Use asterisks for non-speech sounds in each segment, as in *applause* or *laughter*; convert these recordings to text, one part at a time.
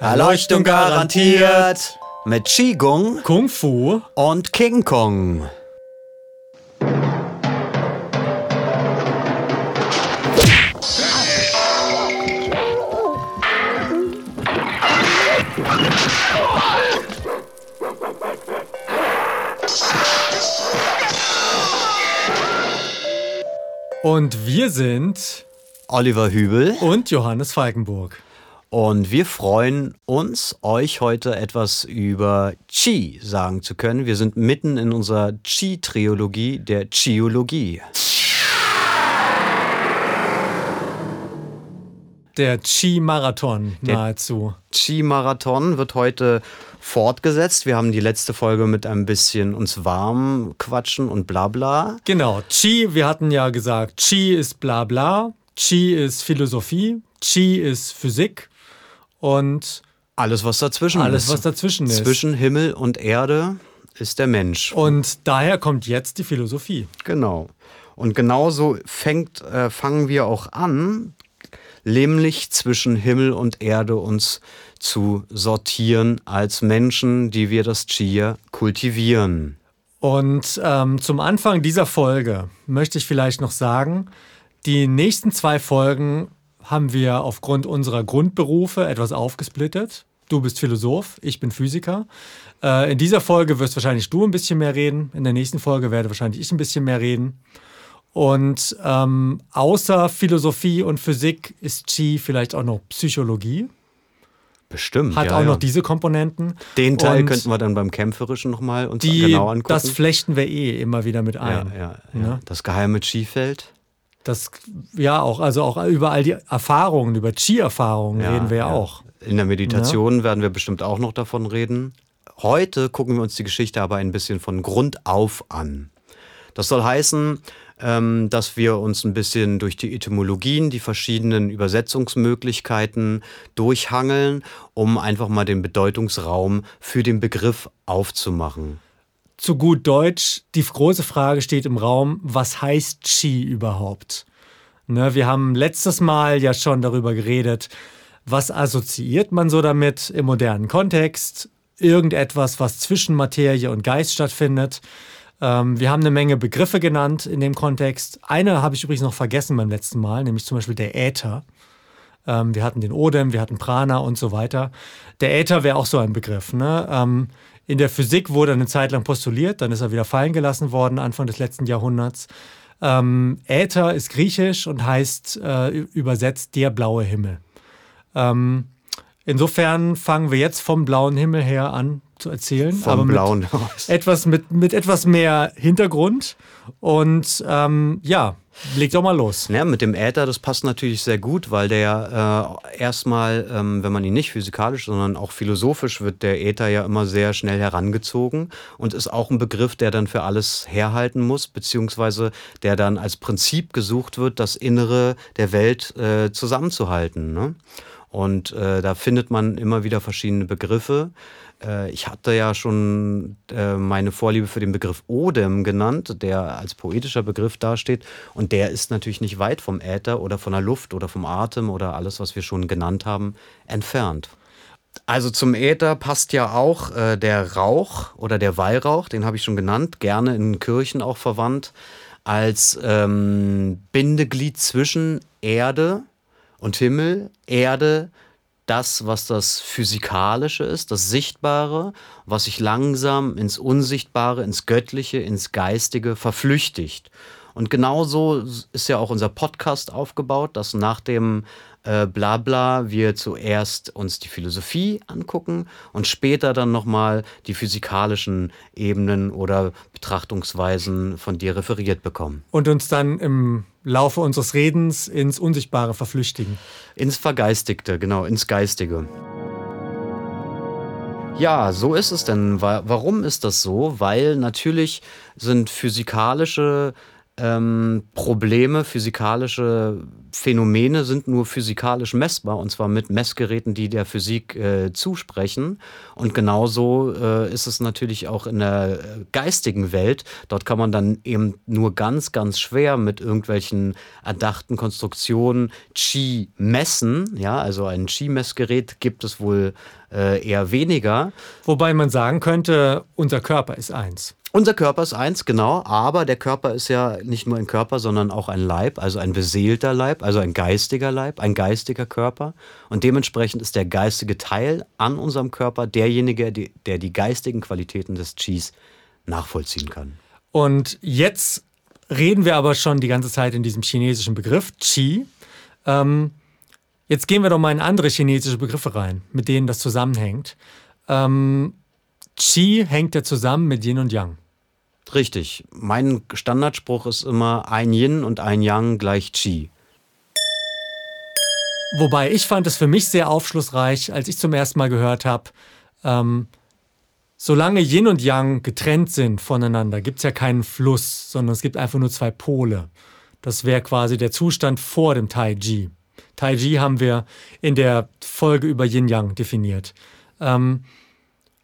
Erleuchtung garantiert mit Qigong Kung Fu und King Kong. und wir sind Oliver Hübel und Johannes Falkenburg. Und wir freuen uns, euch heute etwas über Qi sagen zu können. Wir sind mitten in unserer Qi-Triologie der Qiologie. Der Qi-Marathon nahezu. Qi-Marathon wird heute fortgesetzt. Wir haben die letzte Folge mit ein bisschen uns warm quatschen und bla bla. Genau, Qi, wir hatten ja gesagt, Qi ist bla bla, Qi ist Philosophie, Qi ist Physik und Alles, was dazwischen alles, ist. was dazwischen ist. Zwischen Himmel und Erde ist der Mensch. Und daher kommt jetzt die Philosophie. Genau. Und genauso fängt, äh, fangen wir auch an, nämlich zwischen Himmel und Erde uns zu sortieren als Menschen, die wir das Qi kultivieren. Und ähm, zum Anfang dieser Folge möchte ich vielleicht noch sagen, die nächsten zwei Folgen haben wir aufgrund unserer Grundberufe etwas aufgesplittet. Du bist Philosoph, ich bin Physiker. Äh, in dieser Folge wirst wahrscheinlich du ein bisschen mehr reden. In der nächsten Folge werde wahrscheinlich ich ein bisschen mehr reden. Und ähm, außer Philosophie und Physik ist Qi vielleicht auch noch Psychologie. Bestimmt. Hat ja, auch ja. noch diese Komponenten. Den Teil Und könnten wir dann beim Kämpferischen nochmal uns die, genau angucken. Das flechten wir eh immer wieder mit ja, ein. ja, ja. Ne? Das geheime Qi-Feld. Das, ja, auch, also auch über all die Erfahrungen, über Qi-Erfahrungen Ja, reden wir ja, ja. auch. In der Meditation werden wir bestimmt auch noch davon reden. Heute gucken wir uns die Geschichte aber ein bisschen von Grund auf an. Das soll heißen, ähm, dass wir uns ein bisschen durch die Etymologien, die verschiedenen Übersetzungsmöglichkeiten durchhangeln, um einfach mal den Bedeutungsraum für den Begriff aufzumachen. Zu gut Deutsch, die große Frage steht im Raum, was heißt Qi überhaupt? Ne, wir haben letztes Mal ja schon darüber geredet, was assoziiert man so damit im modernen Kontext? Irgendetwas, was zwischen Materie und Geist stattfindet. Ähm, wir haben eine Menge Begriffe genannt in dem Kontext. Eine habe ich übrigens noch vergessen beim letzten Mal, nämlich zum Beispiel der Äther. Ähm, wir hatten den Odem, wir hatten Prana und so weiter. Der Äther wäre auch so ein Begriff. Ne? Ähm, in der Physik wurde er eine Zeit lang postuliert, dann ist er wieder fallen gelassen worden, Anfang des letzten Jahrhunderts. Ähm, Äther ist griechisch und heißt äh, übersetzt der blaue Himmel. Ähm, insofern fangen wir jetzt vom blauen Himmel her an zu erzählen. Vom aber mit blauen. Etwas mit, mit etwas mehr Hintergrund. Und ähm, ja, leg doch mal los. Ja, mit dem Äther, das passt natürlich sehr gut, weil der äh, erstmal, ähm, wenn man ihn nicht physikalisch, sondern auch philosophisch wird der Äther ja immer sehr schnell herangezogen und ist auch ein Begriff, der dann für alles herhalten muss, beziehungsweise der dann als Prinzip gesucht wird, das Innere der Welt äh, zusammenzuhalten. Ne? Und äh, da findet man immer wieder verschiedene Begriffe. Äh, ich hatte ja schon äh, meine Vorliebe für den Begriff Odem genannt, der als poetischer Begriff dasteht. Und der ist natürlich nicht weit vom Äther oder von der Luft oder vom Atem oder alles, was wir schon genannt haben, entfernt. Also zum Äther passt ja auch äh, der Rauch oder der Weihrauch, den habe ich schon genannt, gerne in Kirchen auch verwandt, als ähm, Bindeglied zwischen Erde und Himmel, Erde, das, was das Physikalische ist, das Sichtbare, was sich langsam ins Unsichtbare, ins Göttliche, ins Geistige verflüchtigt. Und genauso ist ja auch unser Podcast aufgebaut, dass nach dem äh, Blabla wir zuerst uns die Philosophie angucken und später dann nochmal die physikalischen Ebenen oder Betrachtungsweisen von dir referiert bekommen. Und uns dann im Laufe unseres Redens ins Unsichtbare verflüchtigen. Ins Vergeistigte, genau, ins Geistige. Ja, so ist es denn. Wa- Warum ist das so? Weil natürlich sind physikalische ähm, Probleme, physikalische Phänomene sind nur physikalisch messbar und zwar mit Messgeräten, die der Physik äh, zusprechen. Und genauso äh, ist es natürlich auch in der äh, geistigen Welt. Dort kann man dann eben nur ganz, ganz schwer mit irgendwelchen erdachten Konstruktionen Qi messen. Ja, also ein Qi-Messgerät gibt es wohl äh, eher weniger. Wobei man sagen könnte, unser Körper ist eins. Unser Körper ist eins, genau, aber der Körper ist ja nicht nur ein Körper, sondern auch ein Leib, also ein beseelter Leib, also ein geistiger Leib, ein geistiger Körper. Und dementsprechend ist der geistige Teil an unserem Körper derjenige, der die geistigen Qualitäten des Qis nachvollziehen kann. Und jetzt reden wir aber schon die ganze Zeit in diesem chinesischen Begriff Qi. Ähm, jetzt gehen wir doch mal in andere chinesische Begriffe rein, mit denen das zusammenhängt. Ähm, Qi hängt ja zusammen mit Yin und Yang. Richtig. Mein Standardspruch ist immer ein Yin und ein Yang gleich Qi. Wobei ich fand es für mich sehr aufschlussreich, als ich zum ersten Mal gehört habe, ähm, solange Yin und Yang getrennt sind voneinander, gibt es ja keinen Fluss, sondern es gibt einfach nur zwei Pole. Das wäre quasi der Zustand vor dem Tai Chi. Tai Chi haben wir in der Folge über Yin Yang definiert. Ähm,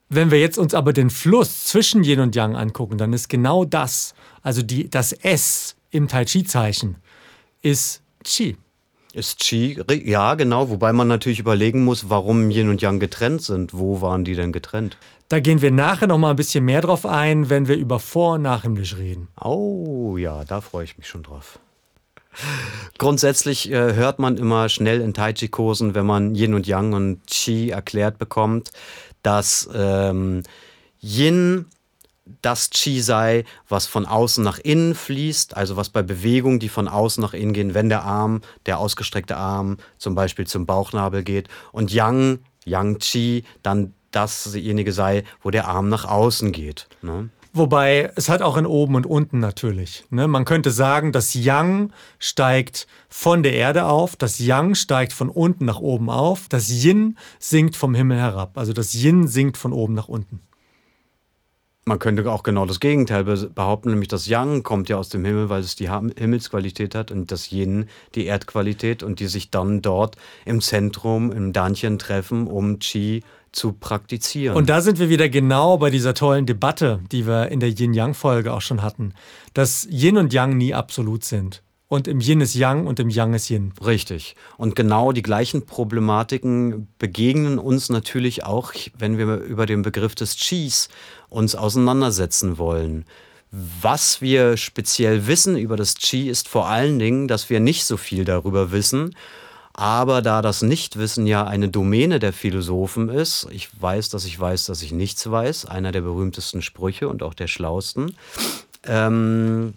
wenn wir jetzt uns aber den Fluss zwischen Yin und Yang angucken, dann ist genau das, also die, das S im Tai Chi-Zeichen, ist Qi. Ist Qi, ja, genau, wobei man natürlich überlegen muss, warum Yin und Yang getrennt sind. Wo waren die denn getrennt? Da gehen wir nachher noch mal ein bisschen mehr drauf ein, wenn wir über Vor- und Nachhimmlisch reden. Oh ja, da freue ich mich schon drauf. Grundsätzlich äh, hört man immer schnell in Tai Chi-Kursen, wenn man Yin und Yang und Qi erklärt bekommt, dass ähm, Yin das Qi sei, was von außen nach innen fließt, also was bei Bewegungen, die von außen nach innen gehen, wenn der Arm, der ausgestreckte Arm zum Beispiel zum Bauchnabel geht und Yang, Yang Qi, dann dasjenige sei, wo der Arm nach außen geht. Ne? Wobei es hat auch ein Oben und Unten natürlich. Ne? Man könnte sagen, das Yang steigt von der Erde auf, das Yang steigt von unten nach oben auf, das Yin sinkt vom Himmel herab. Also das Yin sinkt von oben nach unten. Man könnte auch genau das Gegenteil behaupten, nämlich das Yang kommt ja aus dem Himmel, weil es die Himmelsqualität hat und das Yin die Erdqualität und die sich dann dort im Zentrum, im Danchen treffen, um Qi zu praktizieren. Und da sind wir wieder genau bei dieser tollen Debatte, die wir in der Yin-Yang-Folge auch schon hatten, dass Yin und Yang nie absolut sind. Und im Yin ist Yang und im Yang ist Yin. Richtig. Und genau die gleichen Problematiken begegnen uns natürlich auch, wenn wir über den Begriff des Qis uns auseinandersetzen wollen. Was wir speziell wissen über das Qi ist vor allen Dingen, dass wir nicht so viel darüber wissen aber da das Nichtwissen ja eine Domäne der Philosophen ist, ich weiß, dass ich weiß, dass ich nichts weiß, einer der berühmtesten Sprüche und auch der schlausten, ähm,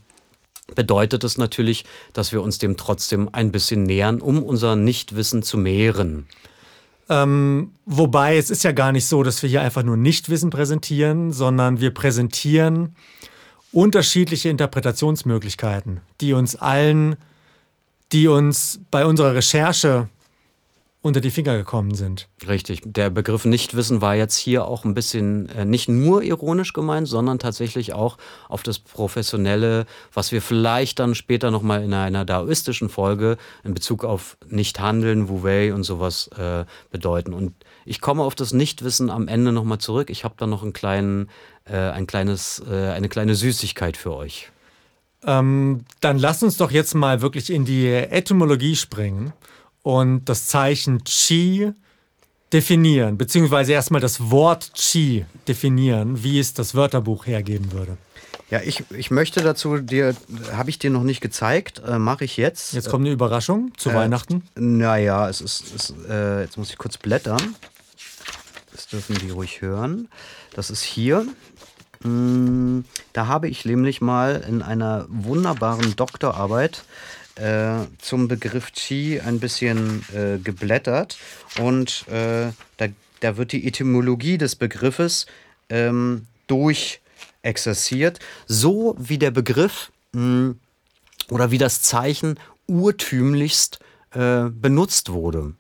bedeutet es natürlich, dass wir uns dem trotzdem ein bisschen nähern, um unser Nichtwissen zu mehren. Ähm, wobei es ist ja gar nicht so, dass wir hier einfach nur Nichtwissen präsentieren, sondern wir präsentieren unterschiedliche Interpretationsmöglichkeiten, die uns allen die uns bei unserer Recherche unter die Finger gekommen sind. Richtig. Der Begriff Nichtwissen war jetzt hier auch ein bisschen äh, nicht nur ironisch gemeint, sondern tatsächlich auch auf das Professionelle, was wir vielleicht dann später nochmal in einer daoistischen Folge in Bezug auf Nichthandeln, Wu-Wei und sowas äh, bedeuten. Und ich komme auf das Nichtwissen am Ende nochmal zurück. Ich habe da noch einen kleinen, äh, ein kleines, äh, eine kleine Süßigkeit für euch. Ähm, dann lass uns doch jetzt mal wirklich in die Etymologie springen und das Zeichen Chi definieren, beziehungsweise erstmal das Wort Chi definieren, wie es das Wörterbuch hergeben würde. Ja, ich, ich möchte dazu dir, habe ich dir noch nicht gezeigt, äh, mache ich jetzt. Jetzt kommt eine Überraschung zu äh, Weihnachten. Naja, es ist, es, äh, jetzt muss ich kurz blättern. Das dürfen die ruhig hören. Das ist hier. Mm, da habe ich nämlich mal in einer wunderbaren Doktorarbeit äh, zum Begriff Qi ein bisschen äh, geblättert und äh, da, da wird die Etymologie des Begriffes ähm, durchexerziert, so wie der Begriff mh, mm, oder wie das Zeichen urtümlichst äh, benutzt wurde.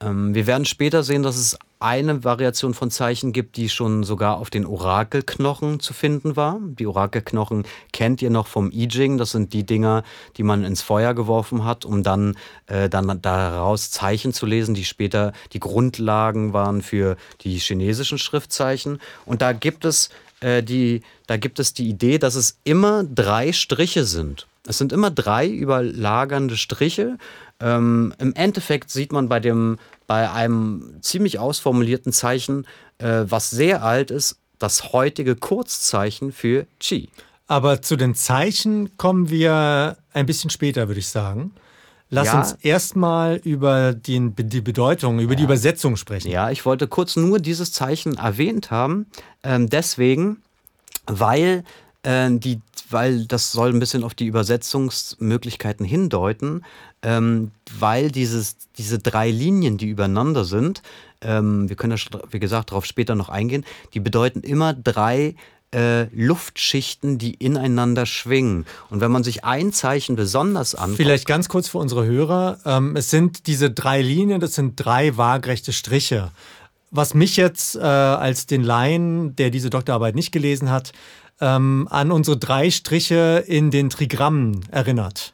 Ähm, wir werden später sehen, dass es eine Variation von Zeichen gibt, die schon sogar auf den Orakelknochen zu finden war. Die Orakelknochen kennt ihr noch vom I Ching. Das sind die Dinger, die man ins Feuer geworfen hat, um dann, äh, dann daraus Zeichen zu lesen, die später die Grundlagen waren für die chinesischen Schriftzeichen. Und da gibt es äh, die, da gibt es die Idee, dass es immer drei Striche sind. Es sind immer drei überlagernde Striche. Ähm, Im Endeffekt sieht man bei, dem, bei einem ziemlich ausformulierten Zeichen, äh, was sehr alt ist, das heutige Kurzzeichen für Qi. Aber zu den Zeichen kommen wir ein bisschen später, würde ich sagen. Lass ja. uns erstmal über die, die Bedeutung, über ja. die Übersetzung sprechen. Ja, ich wollte kurz nur dieses Zeichen erwähnt haben. Ähm, deswegen, weil äh, die, weil das soll ein bisschen auf die Übersetzungsmöglichkeiten hindeuten, ähm, weil dieses, diese drei Linien, die übereinander sind, ähm, wir können da, wie gesagt, darauf später noch eingehen, die bedeuten immer drei äh, Luftschichten, die ineinander schwingen. Und wenn man sich ein Zeichen besonders anschaut. Vielleicht ganz kurz für unsere Hörer. Ähm, es sind diese drei Linien, das sind drei waagrechte Striche. Was mich jetzt äh, als den Laien, der diese Doktorarbeit nicht gelesen hat, ähm, an unsere drei Striche in den Trigrammen erinnert.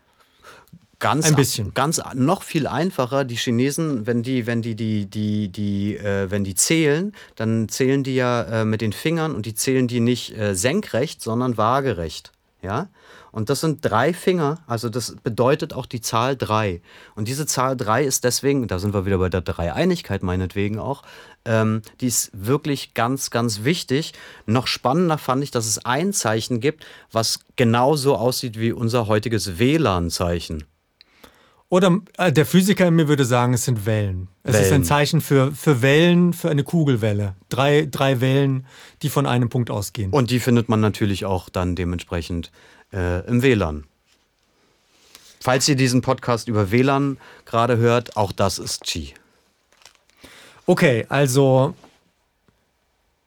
Ganz, ein bisschen. Ganz noch viel einfacher. Die Chinesen, wenn die, wenn die, die, die, die, äh, wenn die zählen, dann zählen die ja äh, mit den Fingern und die zählen die nicht äh, senkrecht, sondern waagerecht. Ja? Und das sind drei Finger, also das bedeutet auch die Zahl drei. Und diese Zahl drei ist deswegen, da sind wir wieder bei der Dreieinigkeit meinetwegen auch, ähm, die ist wirklich ganz, ganz wichtig. Noch spannender fand ich, dass es ein Zeichen gibt, was genauso aussieht wie unser heutiges WLAN-Zeichen. Oder äh, der Physiker in mir würde sagen, es sind Wellen. Es Wellen. ist ein Zeichen für, für Wellen, für eine Kugelwelle. Drei, drei Wellen, die von einem Punkt ausgehen. Und die findet man natürlich auch dann dementsprechend äh, im WLAN. Falls ihr diesen Podcast über WLAN gerade hört, auch das ist Qi. Okay, also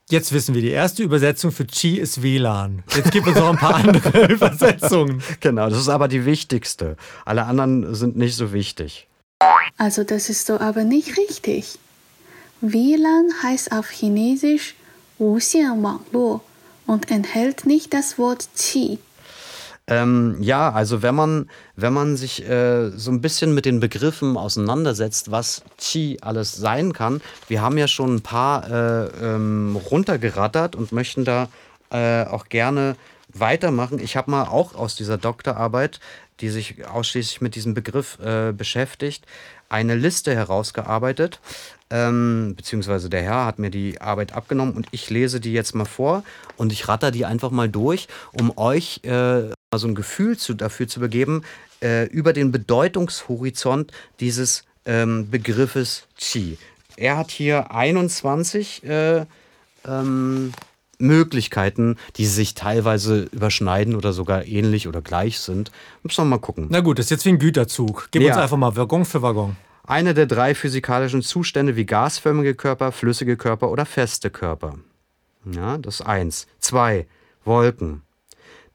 Jetzt wissen wir, die erste Übersetzung für Qi ist WLAN. Jetzt gibt es noch ein paar andere *laughs* Übersetzungen. Genau, das ist aber die wichtigste. Alle anderen sind nicht so wichtig. Also das ist so aber nicht richtig. WLAN heißt auf Chinesisch Wuxian Wangluo und enthält nicht das Wort Qi. Ähm, ja, also wenn man, wenn man sich äh, so ein bisschen mit den Begriffen auseinandersetzt, was Qi alles sein kann, wir haben ja schon ein paar äh, ähm, runtergerattert und möchten da äh, auch gerne weitermachen. Ich habe mal auch aus dieser Doktorarbeit, die sich ausschließlich mit diesem Begriff äh, beschäftigt, eine Liste herausgearbeitet, ähm, beziehungsweise der Herr hat mir die Arbeit abgenommen und ich lese die jetzt mal vor und ich ratter die einfach mal durch, um euch äh, so ein Gefühl zu, dafür zu begeben, äh, über den Bedeutungshorizont dieses ähm, Begriffes Qi. Er hat hier 21 äh, ähm, Möglichkeiten, die sich teilweise überschneiden oder sogar ähnlich oder gleich sind. Müssen wir mal gucken. Na gut, das ist jetzt wie ein Güterzug. Gib ja. uns einfach mal Waggon für Waggon. Eine der drei physikalischen Zustände wie gasförmige Körper, flüssige Körper oder feste Körper. Ja, das ist eins. Zwei, Wolken.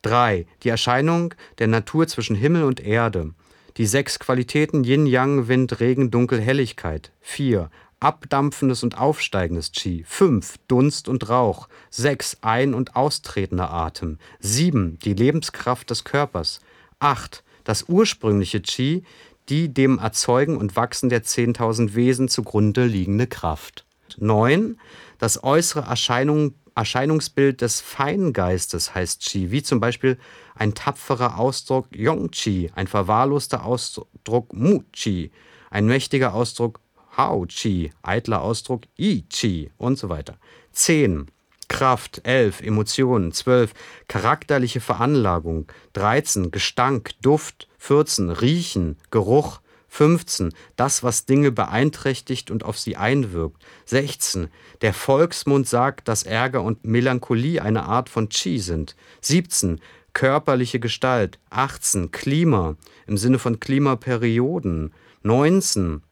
3. Die Erscheinung der Natur zwischen Himmel und Erde. Die sechs Qualitäten Yin, Yang, Wind, Regen, Dunkel, Helligkeit. 4. Abdampfendes und aufsteigendes Qi. 5. Dunst und Rauch. 6. Ein- und austretender Atem. 7. Die Lebenskraft des Körpers. 8. Das ursprüngliche Qi, die dem Erzeugen und Wachsen der 10.000 Wesen zugrunde liegende Kraft. 9. Das äußere Erscheinung Erscheinungsbild des Feingeistes heißt Qi, wie zum Beispiel ein tapferer Ausdruck Yong-Qi, ein verwahrloster Ausdruck Mu-Qi, ein mächtiger Ausdruck Hao-Qi, eitler Ausdruck I-Qi und so weiter. 10. Kraft, 11. Emotionen, 12. Charakterliche Veranlagung, 13. Gestank, Duft, 14. Riechen, Geruch, 15. Das, was Dinge beeinträchtigt und auf sie einwirkt. 16. Der Volksmund sagt, dass Ärger und Melancholie eine Art von Qi sind. 17. Körperliche Gestalt. 18. Klima im Sinne von Klimaperioden. 19.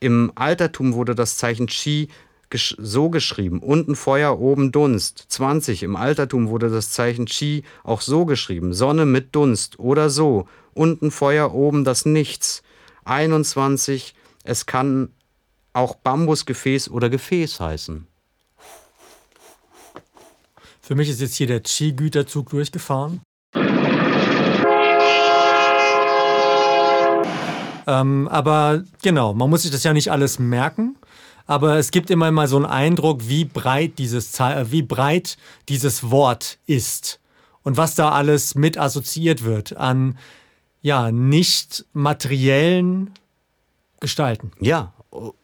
Im Altertum wurde das Zeichen Qi so geschrieben. Unten Feuer, oben Dunst. 20. Im Altertum wurde das Zeichen Qi auch so geschrieben. Sonne mit Dunst oder so. Unten Feuer, oben das Nichts. 21, es kann auch Bambusgefäß oder Gefäß heißen. Für mich ist jetzt hier der Qi-Güterzug durchgefahren. Ähm, aber genau, man muss sich das ja nicht alles merken. Aber es gibt immer mal so einen Eindruck, wie breit dieses, äh, wie breit dieses Wort ist und was da alles mit assoziiert wird an ja, nicht materiellen Gestalten. Ja,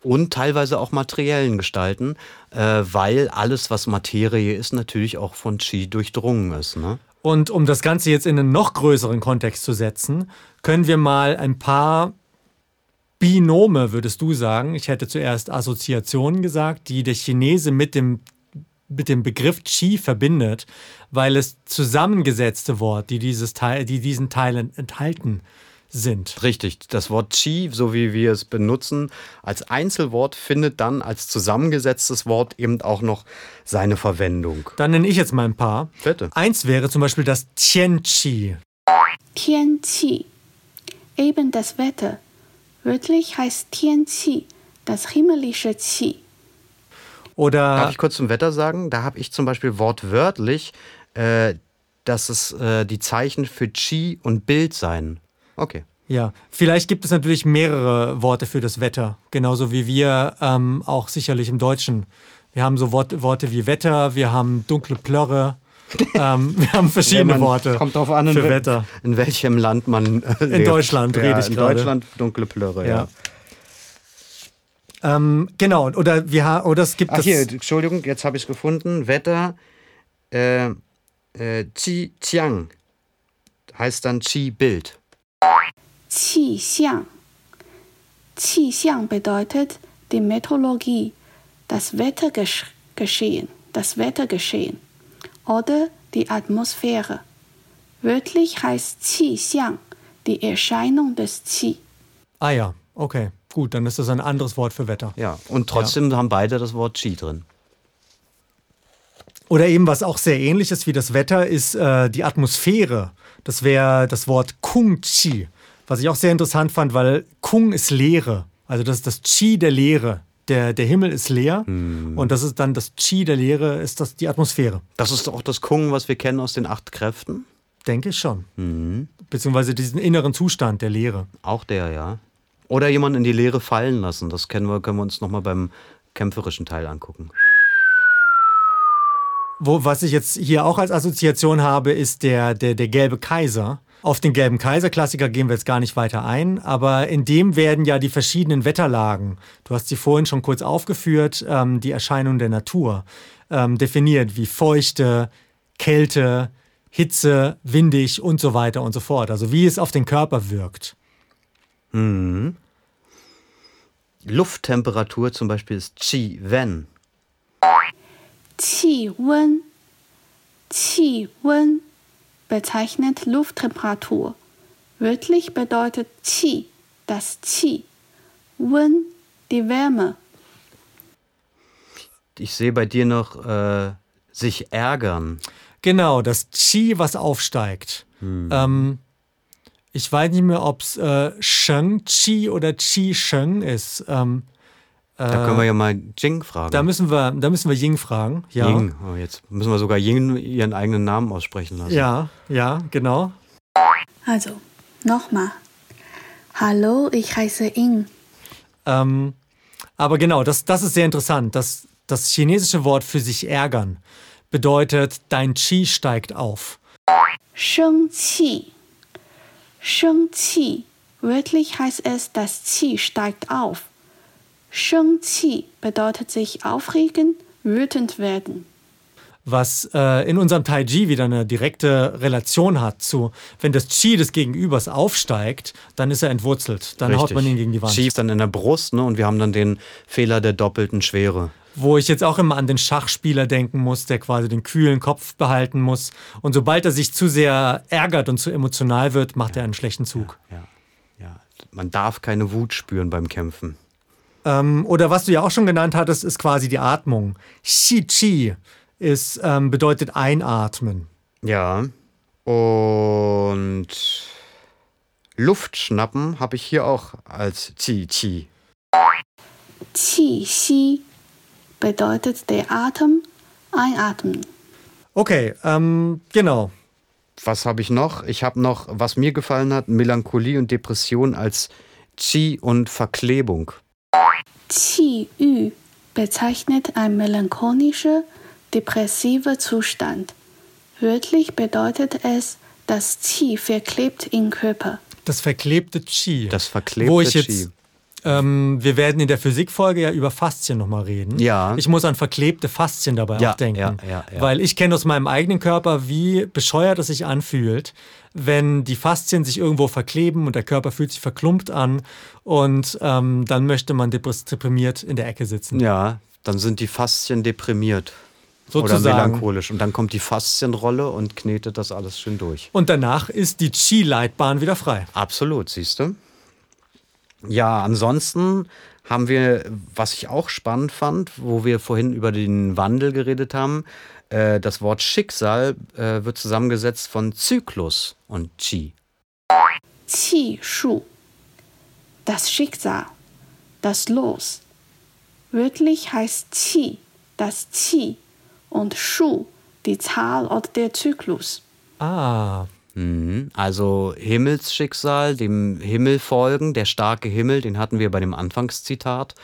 und teilweise auch materiellen Gestalten, äh, weil alles, was Materie ist, natürlich auch von Qi durchdrungen ist. Ne? Und um das Ganze jetzt in einen noch größeren Kontext zu setzen, können wir mal ein paar Binome, würdest du sagen. Ich hätte zuerst Assoziationen gesagt, die der Chinese mit dem, mit dem Begriff Qi verbindet, weil es zusammengesetzte Wort, die, dieses Teil, die diesen Teil enthalten, sind. Richtig. Das Wort Qi, so wie wir es benutzen, als Einzelwort findet dann als zusammengesetztes Wort eben auch noch seine Verwendung. Dann nenne ich jetzt mal ein paar. Bitte. Eins wäre zum Beispiel das Tian Qi. Tian Qi. Eben das Wetter. Wörtlich heißt Tian Qi das himmlische Qi. Oder Darf ich kurz zum Wetter sagen? Da habe ich zum Beispiel wortwörtlich, äh, dass es äh, die Zeichen für Qi und Bild seien. Okay. Ja, vielleicht gibt es natürlich mehrere Worte für das Wetter, genauso wie wir ähm, auch sicherlich im Deutschen. Wir haben so Wort, Worte wie Wetter, wir haben dunkle Plörre, *laughs* ähm, wir haben verschiedene man, Worte kommt drauf an, für in, Wetter. In welchem Land man äh, In Deutschland ja, rede ich in gerade. In Deutschland dunkle Plörre, ja. ja. Ähm, genau, oder, wir, oder es gibt Ach das... hier, Entschuldigung, jetzt habe ich es gefunden. Wetter, äh, äh, Qi Qiang heißt dann Qi Bild. Qi Xiang. Qi Xiang bedeutet die Meteorologie, das Wettergeschehen, das Wettergeschehen oder die Atmosphäre. Wörtlich heißt Qi Xiang die Erscheinung des Qi. Ah ja, okay. Gut, dann ist das ein anderes Wort für Wetter. Ja, und trotzdem haben beide das Wort Qi drin. Oder eben was auch sehr ähnlich ist wie das Wetter, ist äh, die Atmosphäre. Das wäre das Wort Kung Qi, was ich auch sehr interessant fand, weil Kung ist Leere. Also das ist das Qi der Leere. Der, der Himmel ist leer und das ist dann das Qi der Leere, ist das die Atmosphäre. Das ist auch das Kung, was wir kennen aus den acht Kräften. Denke ich schon. Mhm. Beziehungsweise diesen inneren Zustand der Leere. Auch der, ja. Oder jemanden in die Leere fallen lassen. Das kennen wir, können wir uns nochmal beim kämpferischen Teil angucken. Wo, was ich jetzt hier auch als Assoziation habe, ist der, der, der gelbe Kaiser. Auf den gelben Kaiser-Klassiker gehen wir jetzt gar nicht weiter ein, aber in dem werden ja die verschiedenen Wetterlagen, du hast sie vorhin schon kurz aufgeführt, ähm, die Erscheinung der Natur, ähm, definiert, wie Feuchte, Kälte, Hitze, windig und so weiter und so fort. Also wie es auf den Körper wirkt. Mhm. Lufttemperatur zum Beispiel ist Qi Wen. Qi Wen. Qi Wen bezeichnet Lufttemperatur. Wörtlich bedeutet Qi das Qi. Wen die Wärme. Ich sehe bei dir noch äh, sich ärgern. Genau, das Qi, was aufsteigt. Ähm, ich weiß nicht mehr, ob es äh, Sheng Qi oder Qi Sheng ist. Ähm, Da können wir ja mal Jing fragen. da müssen wir, da müssen wir Ying fragen. Ja. Ying. Oh, jetzt müssen wir sogar Ying ihren eigenen Namen aussprechen lassen. Ja, ja, genau. Also, nochmal. Hallo, ich heiße Ying. Ähm, aber genau, das, das ist sehr interessant. Das, das chinesische Wort für sich ärgern bedeutet, dein Qi steigt auf. 生气，Sheng Qi. Wörtlich heißt es, das Qi steigt auf. Sheng Qi bedeutet sich aufregen, wütend werden. Was äh, in unserem Tai Chi wieder eine direkte Relation hat zu, wenn das Qi des Gegenübers aufsteigt, dann ist er entwurzelt. Dann Richtig. haut man ihn gegen die Wand. Qi ist dann in der Brust ne, und wir haben dann den Fehler der doppelten Schwere. Wo ich jetzt auch immer an den Schachspieler denken muss, der quasi den kühlen Kopf behalten muss. Und sobald er sich zu sehr ärgert und zu emotional wird, macht er einen schlechten Zug. Ja, ja. Man darf keine Wut spüren beim Kämpfen. Ähm, oder was du ja auch schon genannt hattest, ist quasi die Atmung. Ist, ähm, bedeutet einatmen. Ja. Und Luft schnappen habe ich hier auch als Qi Qi. Qi Xi bedeutet der Atem, einatmen. Okay, ähm, genau. Was habe ich noch? Ich habe noch, was mir gefallen hat, Melancholie und Depression als Qi und Verklebung. Qi Yu bezeichnet ein melancholischer, depressiver Zustand. Wörtlich bedeutet es, das Qi verklebt im Körper. Das verklebte Qi. Das verklebte Wo ich jetzt, Qi. Ähm, wir werden in der Physikfolge ja über Faszien nochmal reden. Ja. Ich muss an verklebte Faszien dabei Ja, auch denken. ja, ja, ja. Weil ich kenne aus meinem eigenen Körper, wie bescheuert es sich anfühlt, wenn die Faszien sich irgendwo verkleben und der Körper fühlt sich verklumpt an und ähm, dann möchte man deprimiert in der Ecke sitzen. Ja, dann sind die Faszien deprimiert. Oder Sozusagen. melancholisch. Und dann kommt die Faszienrolle und knetet das alles schön durch. Und danach ist die Chi-Leitbahn wieder frei. Absolut, siehst du. Ja, ansonsten haben wir, was ich auch spannend fand, wo wir vorhin über den Wandel geredet haben, äh, das Wort Schicksal äh, wird zusammengesetzt von Zyklus und Qi. Qi Shu. Das Schicksal, das Los. Wörtlich heißt Qi das Qi und Shu die Zahl oder der Zyklus. Ah. Also Himmelsschicksal, dem Himmel folgen, der starke Himmel, den hatten wir bei dem Anfangszitat.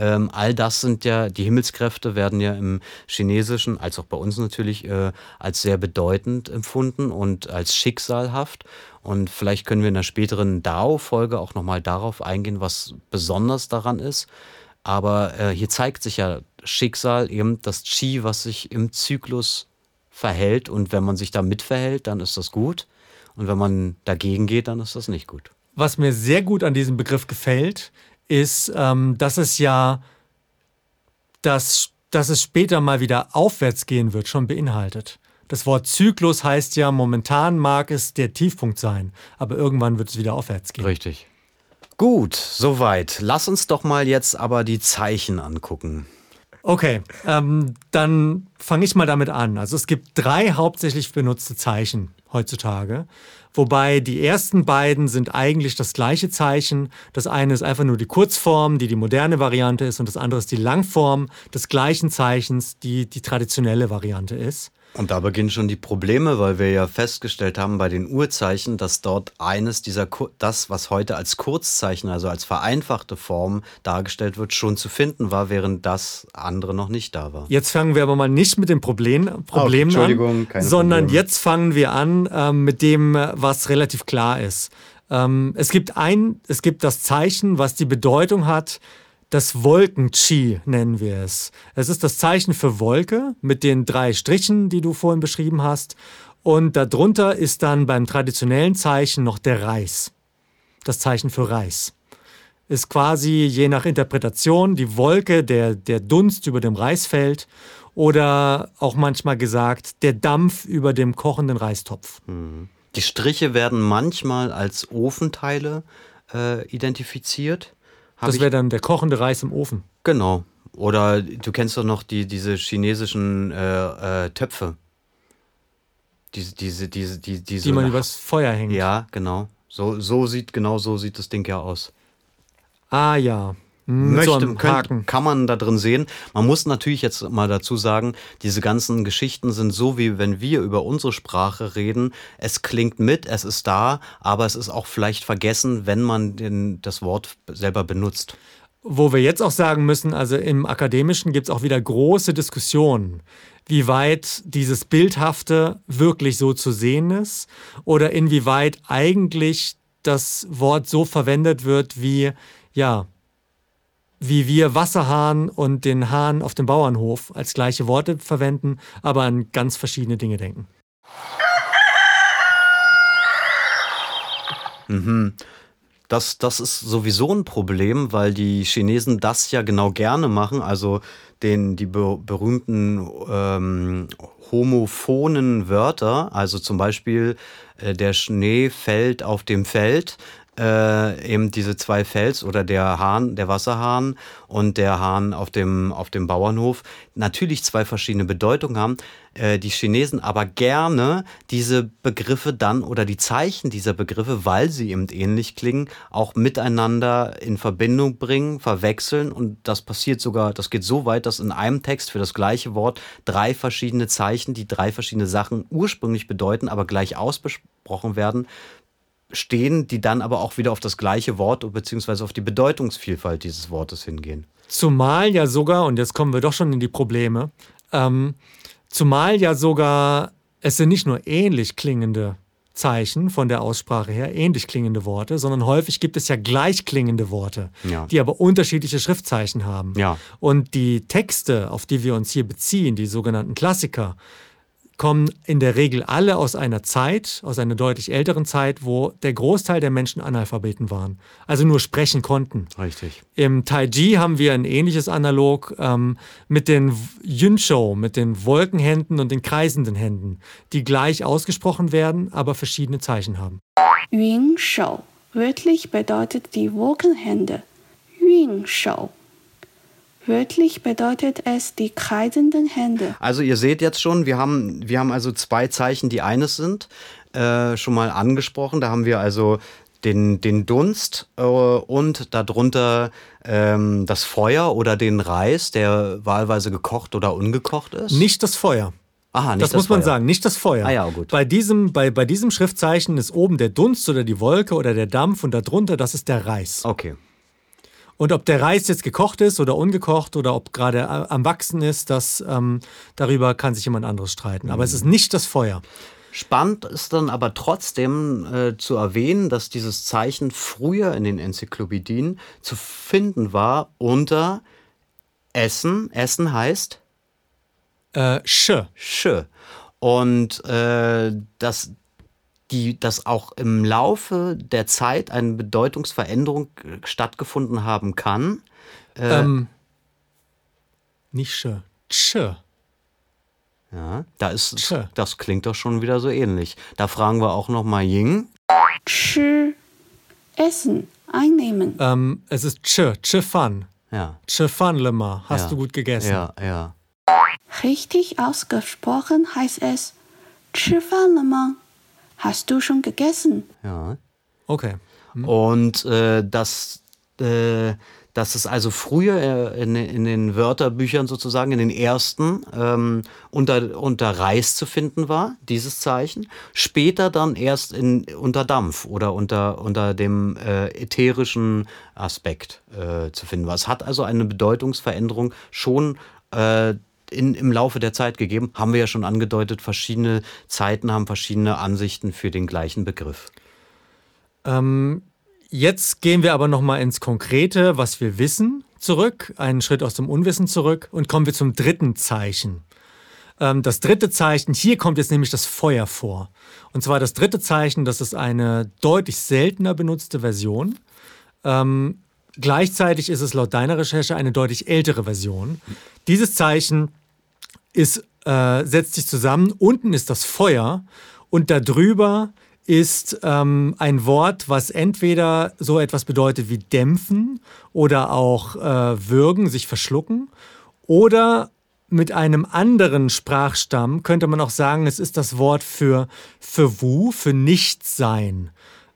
Ähm, all das sind ja, die Himmelskräfte werden ja im Chinesischen, als auch bei uns natürlich, äh, als sehr bedeutend empfunden und als schicksalhaft. Und vielleicht können wir in einer späteren Dao-Folge auch nochmal darauf eingehen, was besonders daran ist. Aber äh, hier zeigt sich ja Schicksal eben das Qi, was sich im Zyklus verhält. Und wenn man sich da mitverhält, dann ist das gut. Und wenn man dagegen geht, dann ist das nicht gut. Was mir sehr gut an diesem Begriff gefällt, ist, ähm, dass es ja, dass, dass es später mal wieder aufwärts gehen wird, schon beinhaltet. Das Wort Zyklus heißt ja, momentan mag es der Tiefpunkt sein, aber irgendwann wird es wieder aufwärts gehen. Richtig. Gut, soweit. Lass uns doch mal jetzt aber die Zeichen angucken. Okay, ähm, dann fange ich mal damit an. Also es gibt drei hauptsächlich benutzte Zeichen heutzutage, wobei die ersten beiden sind eigentlich das gleiche Zeichen. Das eine ist einfach nur die Kurzform, die die moderne Variante ist, und das andere ist die Langform des gleichen Zeichens, die die traditionelle Variante ist. Und da beginnen schon die Probleme, weil wir ja festgestellt haben bei den Urzeichen, dass dort eines dieser, das, was heute als Kurzzeichen, also als vereinfachte Form dargestellt wird, schon zu finden war, während das andere noch nicht da war. Jetzt fangen wir aber mal nicht mit den Problem, Problemen Entschuldigung, an, sondern Probleme. jetzt fangen wir an ähm, mit dem, äh, was relativ klar ist. Ähm, es gibt ein, es gibt das Zeichen, was die Bedeutung hat, das Wolken-Chi nennen wir es. Es ist das Zeichen für Wolke mit den drei Strichen, die du vorhin beschrieben hast. Und darunter ist dann beim traditionellen Zeichen noch der Reis. Das Zeichen für Reis ist quasi je nach Interpretation die Wolke, der, der Dunst über dem Reisfeld oder auch manchmal gesagt der Dampf über dem kochenden Reistopf. Die Striche werden manchmal als Ofenteile äh, identifiziert. Das wäre dann der kochende Reis im Ofen. Genau. Oder du kennst doch noch die, diese chinesischen äh, äh, Töpfe. Diese, diese, diese, die, diese. die man übers Feuer hängt. Ja, genau. So, so sieht, genau so sieht das Ding ja aus. Ah ja. Möchte, so könnt, kann man da drin sehen. Man muss natürlich jetzt mal dazu sagen, diese ganzen Geschichten sind so, wie wenn wir über unsere Sprache reden. Es klingt mit, es ist da, aber es ist auch vielleicht vergessen, wenn man den, das Wort selber benutzt. Wo wir jetzt auch sagen müssen, also im Akademischen gibt es auch wieder große Diskussionen, wie weit dieses Bildhafte wirklich so zu sehen ist oder inwieweit eigentlich das Wort so verwendet wird, wie, ja, wie wir Wasserhahn und den Hahn auf dem Bauernhof als gleiche Worte verwenden, aber an ganz verschiedene Dinge denken. Das, das ist sowieso ein Problem, weil die Chinesen das ja genau gerne machen. Also den, die be berühmten ähm, homophonen Wörter, also zum Beispiel äh, der Schnee fällt auf dem Feld, äh, eben diese zwei Fels oder der Hahn, der Wasserhahn und der Hahn auf dem, auf dem Bauernhof natürlich zwei verschiedene Bedeutungen haben. Äh, die Chinesen aber gerne diese Begriffe dann oder die Zeichen dieser Begriffe, weil sie eben ähnlich klingen, auch miteinander in Verbindung bringen, verwechseln und das passiert sogar, das geht so weit, dass in einem Text für das gleiche Wort drei verschiedene Zeichen, die drei verschiedene Sachen ursprünglich bedeuten, aber gleich ausgesprochen werden, stehen, die dann aber auch wieder auf das gleiche Wort bzw. auf die Bedeutungsvielfalt dieses Wortes hingehen. Zumal ja sogar, und jetzt kommen wir doch schon in die Probleme, ähm, zumal ja sogar es sind nicht nur ähnlich klingende Zeichen von der Aussprache her, ähnlich klingende Worte, sondern häufig gibt es ja gleich klingende Worte, Ja. die aber unterschiedliche Schriftzeichen haben. Ja. Und die Texte, auf die wir uns hier beziehen, die sogenannten Klassiker, kommen in der Regel alle aus einer Zeit, aus einer deutlich älteren Zeit, wo der Großteil der Menschen Analphabeten waren, also nur sprechen konnten. Richtig. Im Taiji haben wir ein ähnliches Analog ähm, mit den Yunshou, mit den Wolkenhänden und den kreisenden Händen, die gleich ausgesprochen werden, aber verschiedene Zeichen haben. Yunshou wörtlich bedeutet die Wolkenhände. Yunshou wörtlich bedeutet es die kreisenden Hände. Also ihr seht jetzt schon, wir haben, wir haben also zwei Zeichen, die eines sind, äh, schon mal angesprochen. Da haben wir also den, den Dunst äh, und darunter ähm, das Feuer oder den Reis, der wahlweise gekocht oder ungekocht ist. Nicht das Feuer. Aha, nicht das, muss man Feuer. sagen, nicht das Feuer. Ah ja, gut. Bei diesem, bei, bei diesem Schriftzeichen ist oben der Dunst oder die Wolke oder der Dampf und darunter, das ist der Reis. Okay. Und ob der Reis jetzt gekocht ist oder ungekocht oder ob gerade äh, am Wachsen ist, das, ähm, darüber kann sich jemand anderes streiten. Aber es ist nicht das Feuer. Spannend ist dann aber trotzdem äh, zu erwähnen, dass dieses Zeichen früher in den Enzyklopädien zu finden war unter Essen. Essen heißt Äh, Sch. Sch. Und äh, dass, die, dass auch im Laufe der Zeit eine Bedeutungsveränderung äh, stattgefunden haben kann. Äh, ähm, nicht Sch, Tsch. Ja, da ist, tsch. das klingt doch schon wieder so ähnlich. Da fragen wir auch noch mal Ying. Tsch, essen, einnehmen. Ähm, es ist Tsch, Tsch fan. Ja. Tsch fan lema, hast ja. du gut gegessen. Ja, ja. Richtig ausgesprochen heißt es Tsch fan lema. Hast du schon gegessen? ja. Okay. Und äh, dass, äh, dass es also früher äh, in, in den Wörterbüchern sozusagen, in den ersten, ähm, unter, unter Reis zu finden war, dieses Zeichen. Später dann erst in, unter Dampf oder unter, unter dem äh, ätherischen Aspekt äh, zu finden war. Es hat also eine Bedeutungsveränderung schon äh, in, im Laufe der Zeit gegeben. Haben wir ja schon angedeutet, verschiedene Zeiten haben verschiedene Ansichten für den gleichen Begriff. Ähm, jetzt gehen wir aber nochmal ins Konkrete, was wir wissen, zurück, einen Schritt aus dem Unwissen zurück und kommen wir zum dritten Zeichen. Ähm, das dritte Zeichen, hier kommt jetzt nämlich das Feuer vor. Und zwar das dritte Zeichen, das ist eine deutlich seltener benutzte Version. Ähm, gleichzeitig ist es laut deiner Recherche eine deutlich ältere Version. Dieses Zeichen ist, äh, setzt sich zusammen. Unten ist das Feuer und darüber ist ähm, ein Wort, was entweder so etwas bedeutet wie dämpfen oder auch äh, würgen, sich verschlucken. Oder mit einem anderen Sprachstamm könnte man auch sagen, es ist das Wort für, für Wu, für Nichtsein.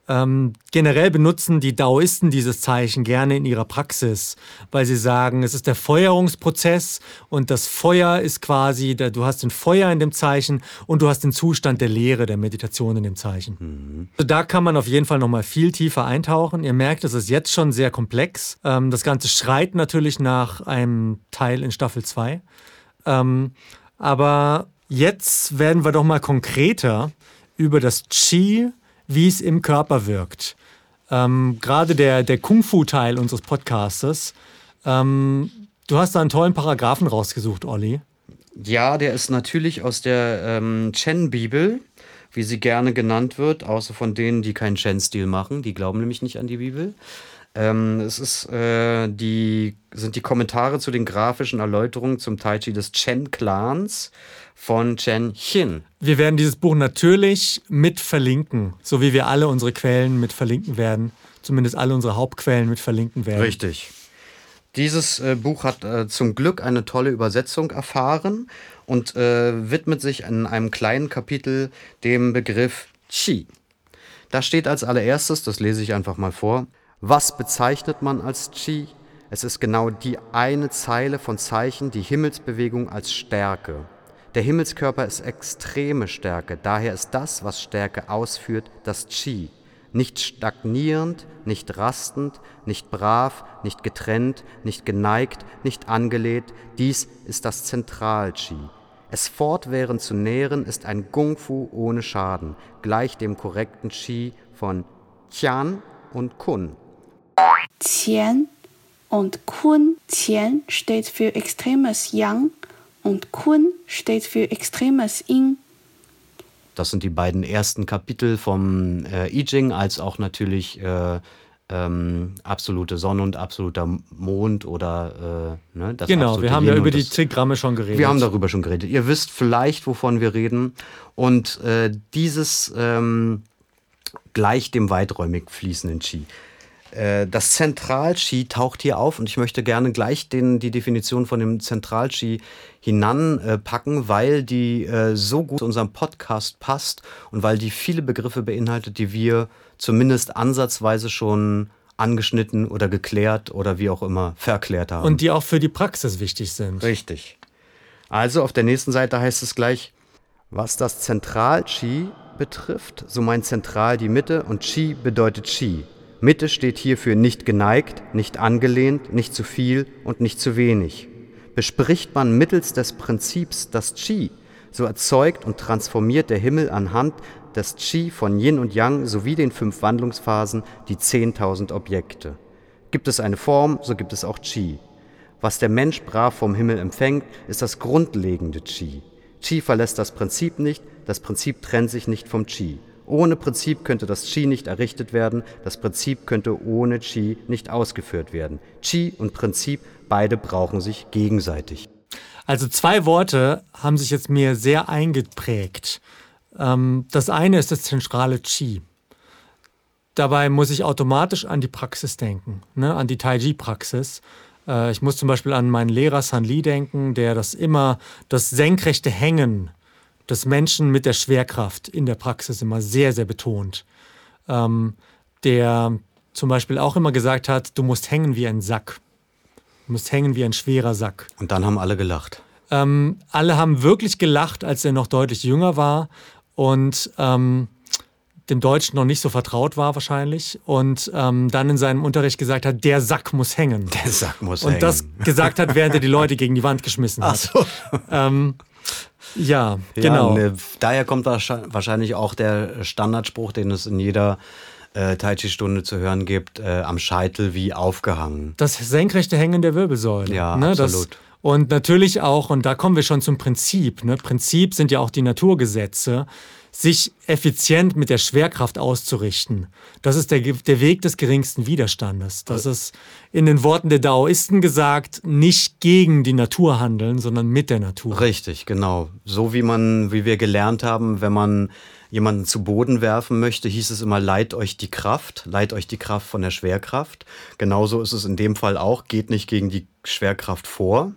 Ähm, generell benutzen die Daoisten dieses Zeichen gerne in ihrer Praxis, weil sie sagen, es ist der Feuerungsprozess und das Feuer ist quasi, du hast den Feuer in dem Zeichen und du hast den Zustand der Lehre, der Meditation in dem Zeichen. Also da kann man auf jeden Fall nochmal viel tiefer eintauchen. Ihr merkt, es ist jetzt schon sehr komplex. Ähm, das Ganze schreit natürlich nach einem Teil in Staffel 2. Ähm, aber jetzt werden wir doch mal konkreter über das Qi, wie es im Körper wirkt. Ähm, Gerade der, der Kung-Fu-Teil unseres Podcastes. Ähm, du hast da einen tollen Paragraphen rausgesucht, Olli. Ja, der ist natürlich aus der ähm, Chen-Bibel, wie sie gerne genannt wird, außer von denen, die keinen Chen-Stil machen. Die glauben nämlich nicht an die Bibel. Ähm, es ist, äh, die, sind die Kommentare zu den grafischen Erläuterungen zum Tai Chi des Chen-Clans von Chen Xin. Wir werden dieses Buch natürlich mit verlinken, so wie wir alle unsere Quellen mit verlinken werden. Zumindest alle unsere Hauptquellen mit verlinken werden. Richtig. Dieses äh, Buch hat äh, zum Glück eine tolle Übersetzung erfahren und äh, widmet sich in einem kleinen Kapitel dem Begriff Qi. Da steht als allererstes, das lese ich einfach mal vor, was bezeichnet man als Qi? Es ist genau die eine Zeile von Zeichen, die Himmelsbewegung als Stärke. Der Himmelskörper ist extreme Stärke, daher ist das, was Stärke ausführt, das Qi. Nicht stagnierend, nicht rastend, nicht brav, nicht getrennt, nicht geneigt, nicht angelehnt, dies ist das Zentral-Qi. Es fortwährend zu nähren ist ein Kung-Fu ohne Schaden, gleich dem korrekten Qi von Qian und Kun. Qian und Kun. Qian steht für extremes Yang und Kun steht für extremes Yin. Das sind die beiden ersten Kapitel vom äh, I Ching, als auch natürlich äh, ähm, absolute Sonne und absoluter Mond oder äh, ne, das Genau, wir haben Yin ja über die Trigramme schon geredet. Wir haben darüber schon geredet. Ihr wisst vielleicht, wovon wir reden. Und äh, dieses ähm, gleicht dem weiträumig fließenden Qi. Äh, das Zentral-Qi taucht hier auf und ich möchte gerne gleich den, die Definition von dem Zentral-Qi hinanpacken, weil die äh, so gut zu unserem Podcast passt und weil die viele Begriffe beinhaltet, die wir zumindest ansatzweise schon angeschnitten oder geklärt oder wie auch immer verklärt haben. Und die auch für die Praxis wichtig sind. Richtig. Also auf der nächsten Seite heißt es gleich, was das Zentral-Qi betrifft, so meint zentral die Mitte und Qi bedeutet Qi. Mitte steht hier für nicht geneigt, nicht angelehnt, nicht zu viel und nicht zu wenig. Bespricht man mittels des Prinzips das Qi, so erzeugt und transformiert der Himmel anhand des Qi von Yin und Yang sowie den fünf Wandlungsphasen die 10.000 Objekte. Gibt es eine Form, so gibt es auch Qi. Was der Mensch brav vom Himmel empfängt, ist das grundlegende Qi. Qi verlässt das Prinzip nicht, das Prinzip trennt sich nicht vom Qi. Ohne Prinzip könnte das Qi nicht errichtet werden, das Prinzip könnte ohne Qi nicht ausgeführt werden. Qi und Prinzip, beide brauchen sich gegenseitig. Also zwei Worte haben sich jetzt mir sehr eingeprägt. Ähm, das eine ist das zentrale Qi. Dabei muss ich automatisch an die Praxis denken, ne? an die Tai-Chi-Praxis. Äh, ich muss zum Beispiel an meinen Lehrer San Li denken, der das immer, das senkrechte Hängen des Menschen mit der Schwerkraft in der Praxis immer sehr, sehr betont. Ähm, der zum Beispiel auch immer gesagt hat, du musst hängen wie ein Sack. Du musst hängen wie ein schwerer Sack. Und dann haben alle gelacht. Ähm, alle haben wirklich gelacht, als er noch deutlich jünger war und ähm, dem Deutschen noch nicht so vertraut war wahrscheinlich und ähm, dann in seinem Unterricht gesagt hat, der Sack muss hängen. Der Sack muss und hängen. Und das gesagt hat, während er die *laughs* Leute gegen die Wand geschmissen hat. Ach so. Ja, genau. Ja, ne, daher kommt wahrscheinlich auch der Standardspruch, den es in jeder äh, Tai Chi-Stunde zu hören gibt, äh, am Scheitel wie aufgehangen. Das senkrechte Hängen der Wirbelsäule. Ja, ne? absolut. Das, und natürlich auch, und da kommen wir schon zum Prinzip. Ne? Prinzip sind ja auch die Naturgesetze sich effizient mit der Schwerkraft auszurichten. Das ist der, der Weg des geringsten Widerstandes. Das ist in den Worten der Daoisten gesagt, nicht gegen die Natur handeln, sondern mit der Natur. Richtig, genau. So wie man, wie wir gelernt haben, wenn man jemanden zu Boden werfen möchte, hieß es immer, leiht euch die Kraft, leiht euch die Kraft von der Schwerkraft. Genauso ist es in dem Fall auch, geht nicht gegen die Schwerkraft vor,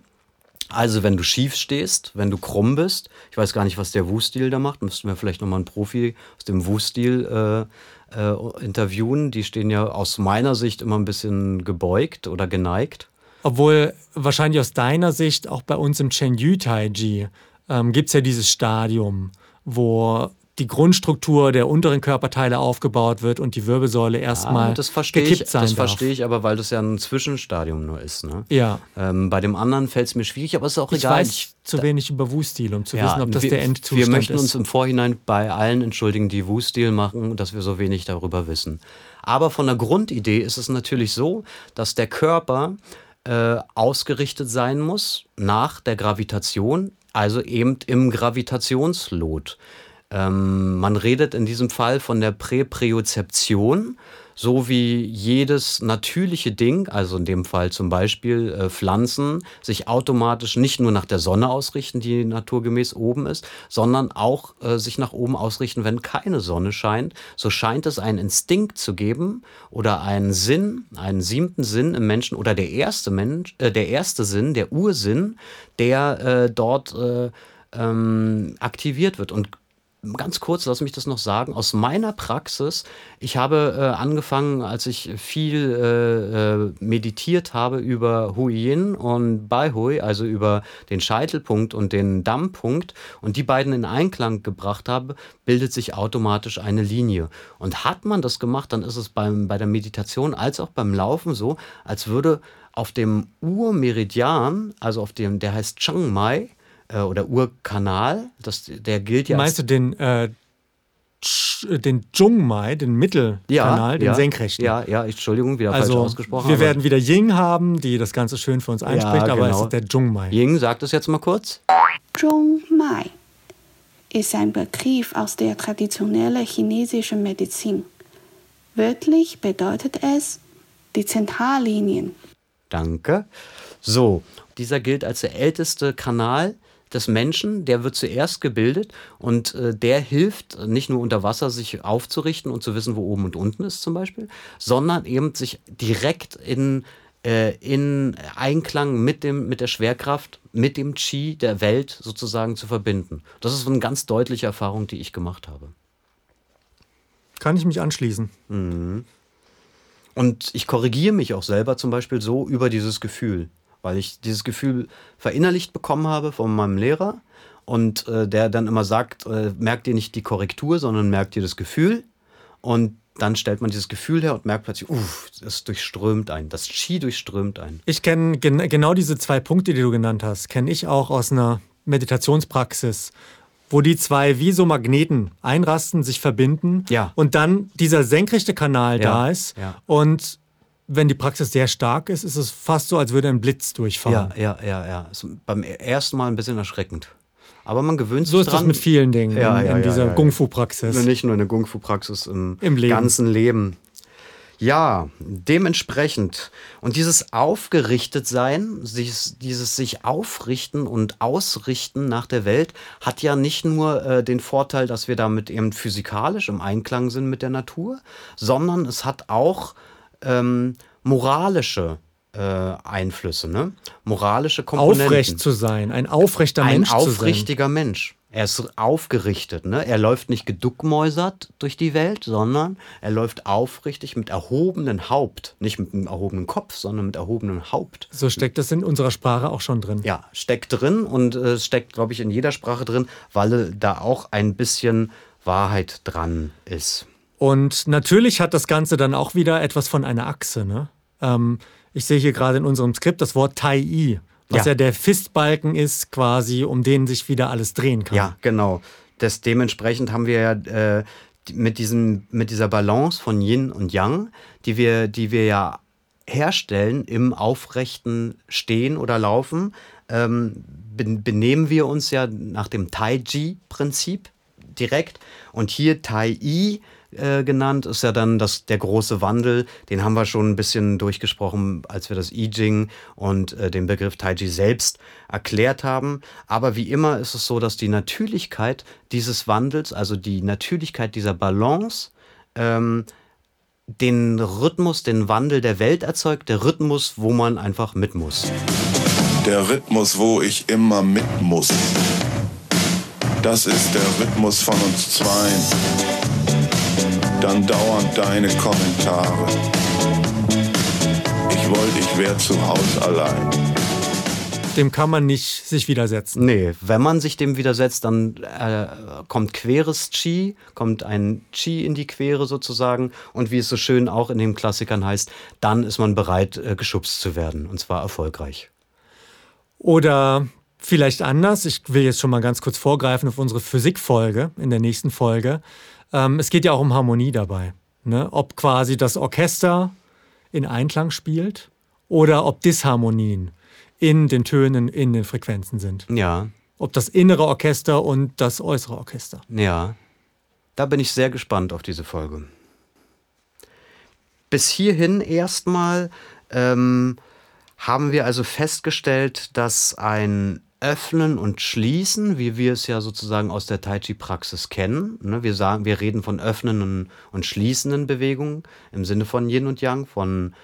also wenn du schief stehst, wenn du krumm bist, ich weiß gar nicht, was der Wu-Stil da macht, müssten wir vielleicht nochmal einen Profi aus dem Wu-Stil äh, äh, interviewen. Die stehen ja aus meiner Sicht immer ein bisschen gebeugt oder geneigt. Obwohl wahrscheinlich aus deiner Sicht auch bei uns im Chen Yu Taiji ähm, gibt es ja dieses Stadium, wo die Grundstruktur der unteren Körperteile aufgebaut wird und die Wirbelsäule erstmal ja, das verstehe gekippt ich, sein Das verstehe ich aber, weil das ja ein Zwischenstadium nur ist. Ne? Ja. Ähm, bei dem anderen fällt es mir schwierig, aber es ist auch ich egal. Weiß ich zu wenig über Wu-Stil, um zu ja, wissen, ob das wir, der Endzustand ist. Wir möchten ist. uns im Vorhinein bei allen entschuldigen, die Wu-Stil machen, dass wir so wenig darüber wissen. Aber von der Grundidee ist es natürlich so, dass der Körper äh, ausgerichtet sein muss nach der Gravitation, also eben im Gravitationslot. Ähm, man redet in diesem Fall von der Präpriozeption. so wie jedes natürliche Ding, also in dem Fall zum Beispiel äh, Pflanzen, sich automatisch nicht nur nach der Sonne ausrichten, die naturgemäß oben ist, sondern auch äh, sich nach oben ausrichten, wenn keine Sonne scheint. So scheint es einen Instinkt zu geben oder einen Sinn, einen siebten Sinn im Menschen oder der erste Mensch, äh, der erste Sinn, der Ursinn, der äh, dort äh, ähm, aktiviert wird. Und ganz kurz, lass mich das noch sagen, aus meiner Praxis, ich habe äh, angefangen, als ich viel äh, äh, meditiert habe über Huyin und Baihui, also über den Scheitelpunkt und den Dammpunkt und die beiden in Einklang gebracht habe, bildet sich automatisch eine Linie. Und hat man das gemacht, dann ist es beim, bei der Meditation als auch beim Laufen so, als würde auf dem Urmeridian, also auf dem, der heißt Chiang Mai, äh, oder Urkanal. Das, der gilt ja. Meinst du den, äh, den Zhongmai, den Mittelkanal, ja, den ja, senkrechten? Ja, ja, Entschuldigung, wieder also, falsch ausgesprochen. Wir werden wieder Ying haben, die das Ganze schön für uns einspricht, ja, genau. aber es ist der Zhongmai. Ying, sag das jetzt mal kurz. Zhongmai ist ein Begriff aus der traditionellen chinesischen Medizin. Wörtlich bedeutet es die Zentrallinien. Danke. So, dieser gilt als der älteste Kanal des Menschen, der wird zuerst gebildet und äh, der hilft nicht nur unter Wasser sich aufzurichten und zu wissen, wo oben und unten ist zum Beispiel, sondern eben sich direkt in, äh, in Einklang mit, dem, mit der Schwerkraft, mit dem Qi der Welt sozusagen zu verbinden. Das ist eine ganz deutliche Erfahrung, die ich gemacht habe. Kann ich mich anschließen. Mhm. Und ich korrigiere mich auch selber zum Beispiel so über dieses Gefühl weil ich dieses Gefühl verinnerlicht bekommen habe von meinem Lehrer und äh, der dann immer sagt, äh, merkt ihr nicht die Korrektur, sondern merkt ihr das Gefühl und dann stellt man dieses Gefühl her und merkt plötzlich, uff, das durchströmt ein, das Ski durchströmt ein. Ich kenne gen genau diese zwei Punkte, die du genannt hast, kenne ich auch aus einer Meditationspraxis, wo die zwei wie so Magneten einrasten, sich verbinden ja. und dann dieser senkrechte Kanal ja. da ist ja. und wenn die Praxis sehr stark ist, ist es fast so, als würde ein Blitz durchfahren. Ja, ja, ja, ja. Ist beim ersten Mal ein bisschen erschreckend. Aber man gewöhnt sich So ist dran. das mit vielen Dingen ja, in, ja, in dieser ja, Kung-Fu-Praxis. Nicht nur in der Kung-Fu-Praxis, im, Im Leben. ganzen Leben. Ja, dementsprechend. Und dieses Aufgerichtetsein, dieses, dieses sich aufrichten und ausrichten nach der Welt, hat ja nicht nur äh, den Vorteil, dass wir damit eben physikalisch im Einklang sind mit der Natur, sondern es hat auch ähm, moralische äh, Einflüsse, ne? moralische Komponenten. Aufrecht zu sein, ein aufrechter ein Mensch zu sein. Ein aufrichtiger Mensch. Er ist aufgerichtet, ne? Er läuft nicht geduckmäusert durch die Welt, sondern er läuft aufrichtig mit erhobenem Haupt. Nicht mit einem erhobenen Kopf, sondern mit erhobenem Haupt. So steckt das in unserer Sprache auch schon drin. Ja, steckt drin und äh, es steckt, glaube ich, in jeder Sprache drin, weil da auch ein bisschen Wahrheit dran ist. Und natürlich hat das Ganze dann auch wieder etwas von einer Achse. Ne? Ähm, ich sehe hier gerade in unserem Skript das Wort Tai-I, was ja. ja. der Fistbalken ist, quasi, um den sich wieder alles drehen kann. Ja, genau. Das, dementsprechend haben wir ja äh, mit, diesem, mit dieser Balance von Yin und Yang, die wir, die wir ja herstellen im aufrechten Stehen oder Laufen, ähm, benehmen wir uns ja nach dem Tai-Chi-Prinzip direkt. Und hier Tai-I äh, genannt, ist ja dann das, der große Wandel. Den haben wir schon ein bisschen durchgesprochen, als wir das I Ching und äh, den Begriff Taiji selbst erklärt haben. Aber wie immer ist es so, dass die Natürlichkeit dieses Wandels, also die Natürlichkeit dieser Balance, ähm, den Rhythmus, den Wandel der Welt erzeugt, der Rhythmus, wo man einfach mit muss. Der Rhythmus, wo ich immer mit muss. Das ist der Rhythmus von uns zweien dann dauernd deine Kommentare. Ich wollte, ich wäre zu Hause allein. Dem kann man nicht sich widersetzen. Nee, wenn man sich dem widersetzt, dann äh, kommt queres Chi, kommt ein Chi in die Quere sozusagen. Und wie es so schön auch in den Klassikern heißt, dann ist man bereit, äh, geschubst zu werden. Und zwar erfolgreich. Oder vielleicht anders, ich will jetzt schon mal ganz kurz vorgreifen auf unsere Physikfolge in der nächsten Folge. Ähm, es geht ja auch um Harmonie dabei. Ne? Ob quasi das Orchester in Einklang spielt oder ob Disharmonien in den Tönen, in den Frequenzen sind. Ja. Ob das innere Orchester und das äußere Orchester. Ja. Da bin ich sehr gespannt auf diese Folge. bis hierhin erstmal ähm, haben wir also festgestellt, dass ein Öffnen und Schließen, wie wir es ja sozusagen aus der Tai Chi-Praxis kennen. Ne? Wir, sagen, wir reden von öffnenden und schließenden Bewegungen im Sinne von Yin und Yang, von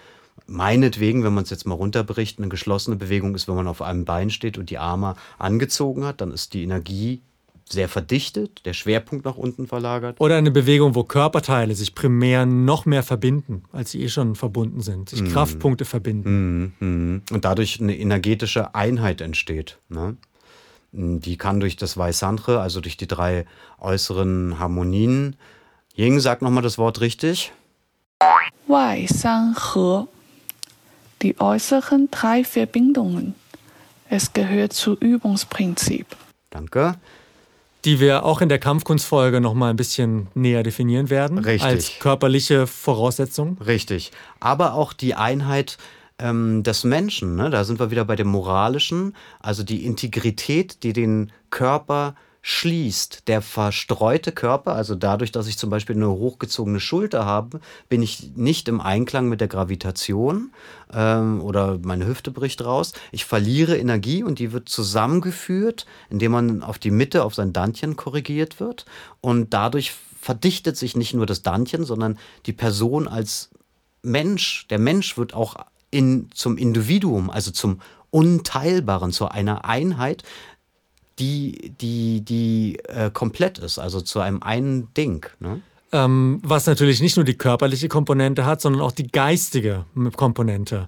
meinetwegen, wenn man es jetzt mal runterbricht, eine geschlossene Bewegung ist, wenn man auf einem Bein steht und die Arme angezogen hat, dann ist die Energie sehr verdichtet, der Schwerpunkt nach unten verlagert. Oder eine Bewegung, wo Körperteile sich primär noch mehr verbinden, als sie eh schon verbunden sind, sich mm. Kraftpunkte verbinden. Mm, mm. Und dadurch eine energetische Einheit entsteht. Ne? Die kann durch das Vaisantre, also durch die drei äußeren Harmonien. Ying, sag nochmal das Wort richtig. Waisanhe. Die äußeren drei Verbindungen. Es gehört zu Übungsprinzip. Danke die wir auch in der Kampfkunstfolge noch mal ein bisschen näher definieren werden. Richtig. Als körperliche Voraussetzung. Richtig. Aber auch die Einheit ähm, des Menschen. Ne? Da sind wir wieder bei dem Moralischen. Also die Integrität, die den Körper schließt. Der verstreute Körper, also dadurch, dass ich zum Beispiel eine hochgezogene Schulter habe, bin ich nicht im Einklang mit der Gravitation ähm, oder meine Hüfte bricht raus. Ich verliere Energie und die wird zusammengeführt, indem man auf die Mitte, auf sein Dantchen korrigiert wird. Und dadurch verdichtet sich nicht nur das Dantchen, sondern die Person als Mensch. Der Mensch wird auch in, zum Individuum, also zum Unteilbaren, zu einer Einheit, die, die, die äh, komplett ist, also zu einem einen Ding. Ne? Ähm, was natürlich nicht nur die körperliche Komponente hat, sondern auch die geistige Komponente.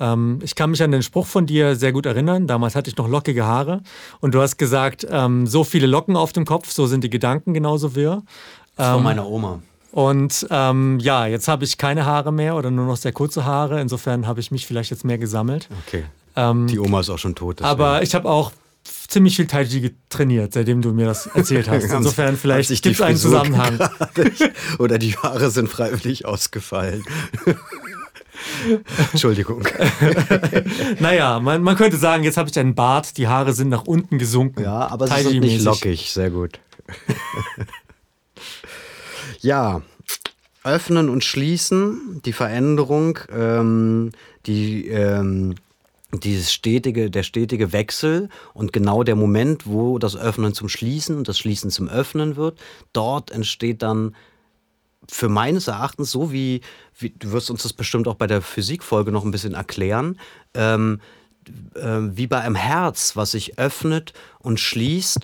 Ähm, ich kann mich an den Spruch von dir sehr gut erinnern. Damals hatte ich noch lockige Haare und du hast gesagt, ähm, so viele Locken auf dem Kopf, so sind die Gedanken genauso wirr. Von ähm, meiner Oma. Und ähm, ja, jetzt habe ich keine Haare mehr oder nur noch sehr kurze Haare. Insofern habe ich mich vielleicht jetzt mehr gesammelt. Okay. Ähm, die Oma ist auch schon tot. Aber ich habe auch ziemlich viel Tai Chi trainiert, seitdem du mir das erzählt *laughs* hast. Insofern vielleicht gibt es einen Zusammenhang. Oder die Haare sind freiwillig ausgefallen. Entschuldigung. *laughs* naja, man, man könnte sagen, jetzt habe ich einen Bart, die Haare sind nach unten gesunken. Ja, aber sie sind nicht lockig, sehr gut. ja, öffnen und schließen, die Veränderung, ähm, die ähm, dieses stetige, der stetige Wechsel und genau der Moment, wo das Öffnen zum Schließen und das Schließen zum Öffnen wird, dort entsteht dann für meines Erachtens, so wie, wie du wirst uns das bestimmt auch bei der Physikfolge noch ein bisschen erklären, ähm, äh, wie bei einem Herz, was sich öffnet und schließt,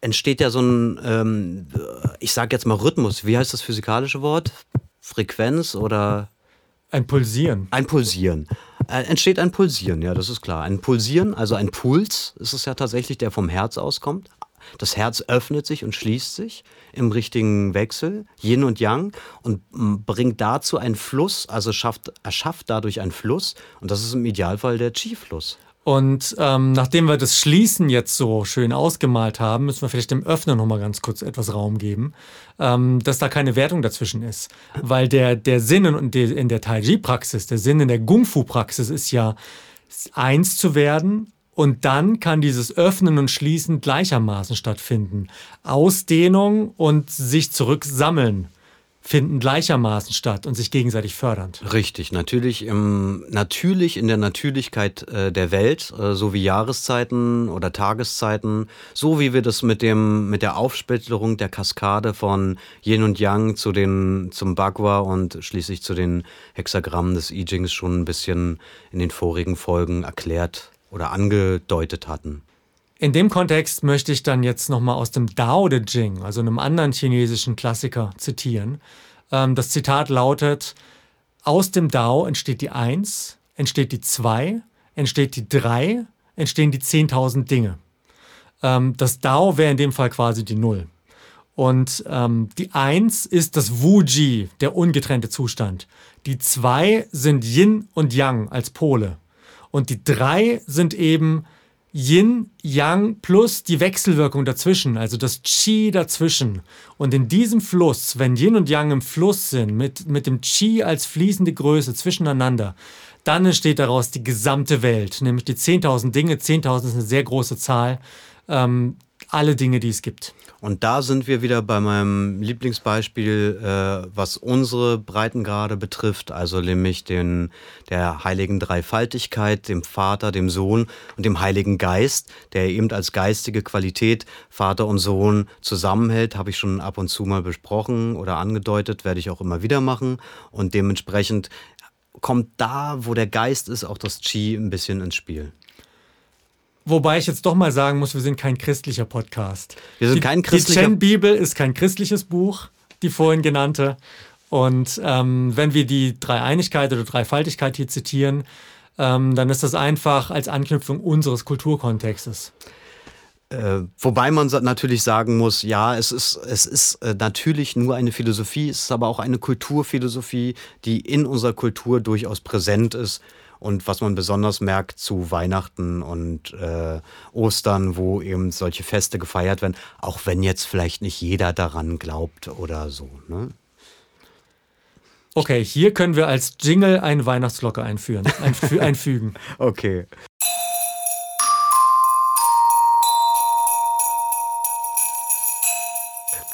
entsteht ja so ein, ähm, ich sage jetzt mal Rhythmus. Wie heißt das physikalische Wort? Frequenz oder? Ein Pulsieren. Ein Pulsieren. Äh, entsteht ein Pulsieren, ja, das ist klar. Ein Pulsieren, also ein Puls ist es ja tatsächlich, der vom Herz auskommt. Das Herz öffnet sich und schließt sich im richtigen Wechsel, Yin und Yang, und bringt dazu einen Fluss, also schafft, erschafft dadurch einen Fluss. Und das ist im Idealfall der Qi-Fluss. Und ähm, nachdem wir das Schließen jetzt so schön ausgemalt haben, müssen wir vielleicht dem Öffner noch mal ganz kurz etwas Raum geben, ähm, dass da keine Wertung dazwischen ist. Weil der, der Sinn in, in der Tai Chi-Praxis, der Sinn in der Kung-Fu-Praxis ist ja, eins zu werden und dann kann dieses Öffnen und Schließen gleichermaßen stattfinden. Ausdehnung und sich zurücksammeln finden gleichermaßen statt und sich gegenseitig fördernd. Richtig, natürlich im, natürlich in der Natürlichkeit äh, der Welt, äh, so wie Jahreszeiten oder Tageszeiten, so wie wir das mit dem mit der Aufsplitterung der Kaskade von Yin und Yang zu den zum Bagua und schließlich zu den Hexagrammen des I Chings schon ein bisschen in den vorigen Folgen erklärt oder angedeutet hatten. In dem Kontext möchte ich dann jetzt nochmal aus dem Dao De Jing, also einem anderen chinesischen Klassiker, zitieren. Ähm, das Zitat lautet, aus dem Dao entsteht die Eins, entsteht die Zwei, entsteht die Drei, entstehen die 10.000 Dinge. Ähm, das Dao wäre in dem Fall quasi die Null. Und ähm, die Eins ist das Wu-Ji, der ungetrennte Zustand. Die Zwei sind Yin und Yang als Pole. Und die Drei sind eben Yin, Yang plus die Wechselwirkung dazwischen, also das Qi dazwischen. Und in diesem Fluss, wenn Yin und Yang im Fluss sind, mit, mit dem Qi als fließende Größe zwischeneinander, dann entsteht daraus die gesamte Welt, nämlich die 10.000 Dinge. 10.000 ist eine sehr große Zahl. Ähm, alle Dinge, die es gibt. Und da sind wir wieder bei meinem Lieblingsbeispiel, äh, was unsere Breitengrade betrifft, also nämlich den, der heiligen Dreifaltigkeit, dem Vater, dem Sohn und dem Heiligen Geist, der eben als geistige Qualität Vater und Sohn zusammenhält, habe ich schon ab und zu mal besprochen oder angedeutet, werde ich auch immer wieder machen. Und dementsprechend kommt da, wo der Geist ist, auch das Chi ein bisschen ins Spiel. Wobei ich jetzt doch mal sagen muss, wir sind kein christlicher Podcast. Wir sind die, kein christlicher. Die Chen-Bibel ist kein christliches Buch, die vorhin genannte. Und ähm, wenn wir die Dreieinigkeit oder Dreifaltigkeit hier zitieren, ähm, dann ist das einfach als Anknüpfung unseres Kulturkontextes. Äh, wobei man natürlich sagen muss, ja, es ist, es ist äh, natürlich nur eine Philosophie, es ist aber auch eine Kulturphilosophie, die in unserer Kultur durchaus präsent ist und was man besonders merkt zu Weihnachten und äh, Ostern, wo eben solche Feste gefeiert werden, auch wenn jetzt vielleicht nicht jeder daran glaubt oder so. Ne? Okay, hier können wir als Jingle eine Weihnachtsglocke einführen, einfü *laughs* einfügen. okay.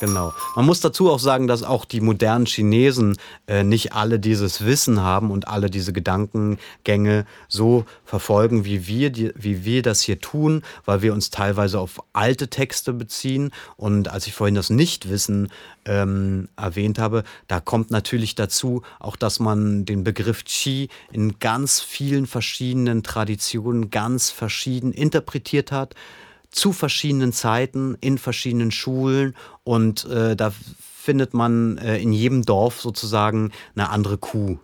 Genau. Man muss dazu auch sagen, dass auch die modernen Chinesen äh, nicht alle dieses Wissen haben und alle diese Gedankengänge so verfolgen, wie wir, die, wie wir das hier tun, weil wir uns teilweise auf alte Texte beziehen. Und als ich vorhin das Nichtwissen ähm, erwähnt habe, da kommt natürlich dazu auch, dass man den Begriff Qi in ganz vielen verschiedenen Traditionen ganz verschieden interpretiert hat zu verschiedenen Zeiten in verschiedenen Schulen und äh, da findet man äh, in jedem Dorf sozusagen eine andere Kuh.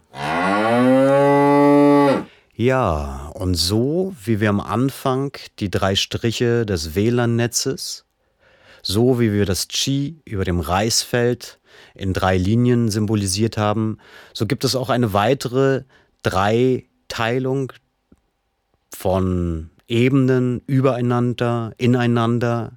Ja, und so wie wir am Anfang die drei Striche des WLAN-Netzes, so wie wir das Qi über dem Reisfeld in drei Linien symbolisiert haben, so gibt es auch eine weitere Dreiteilung von Ebenen übereinander, ineinander,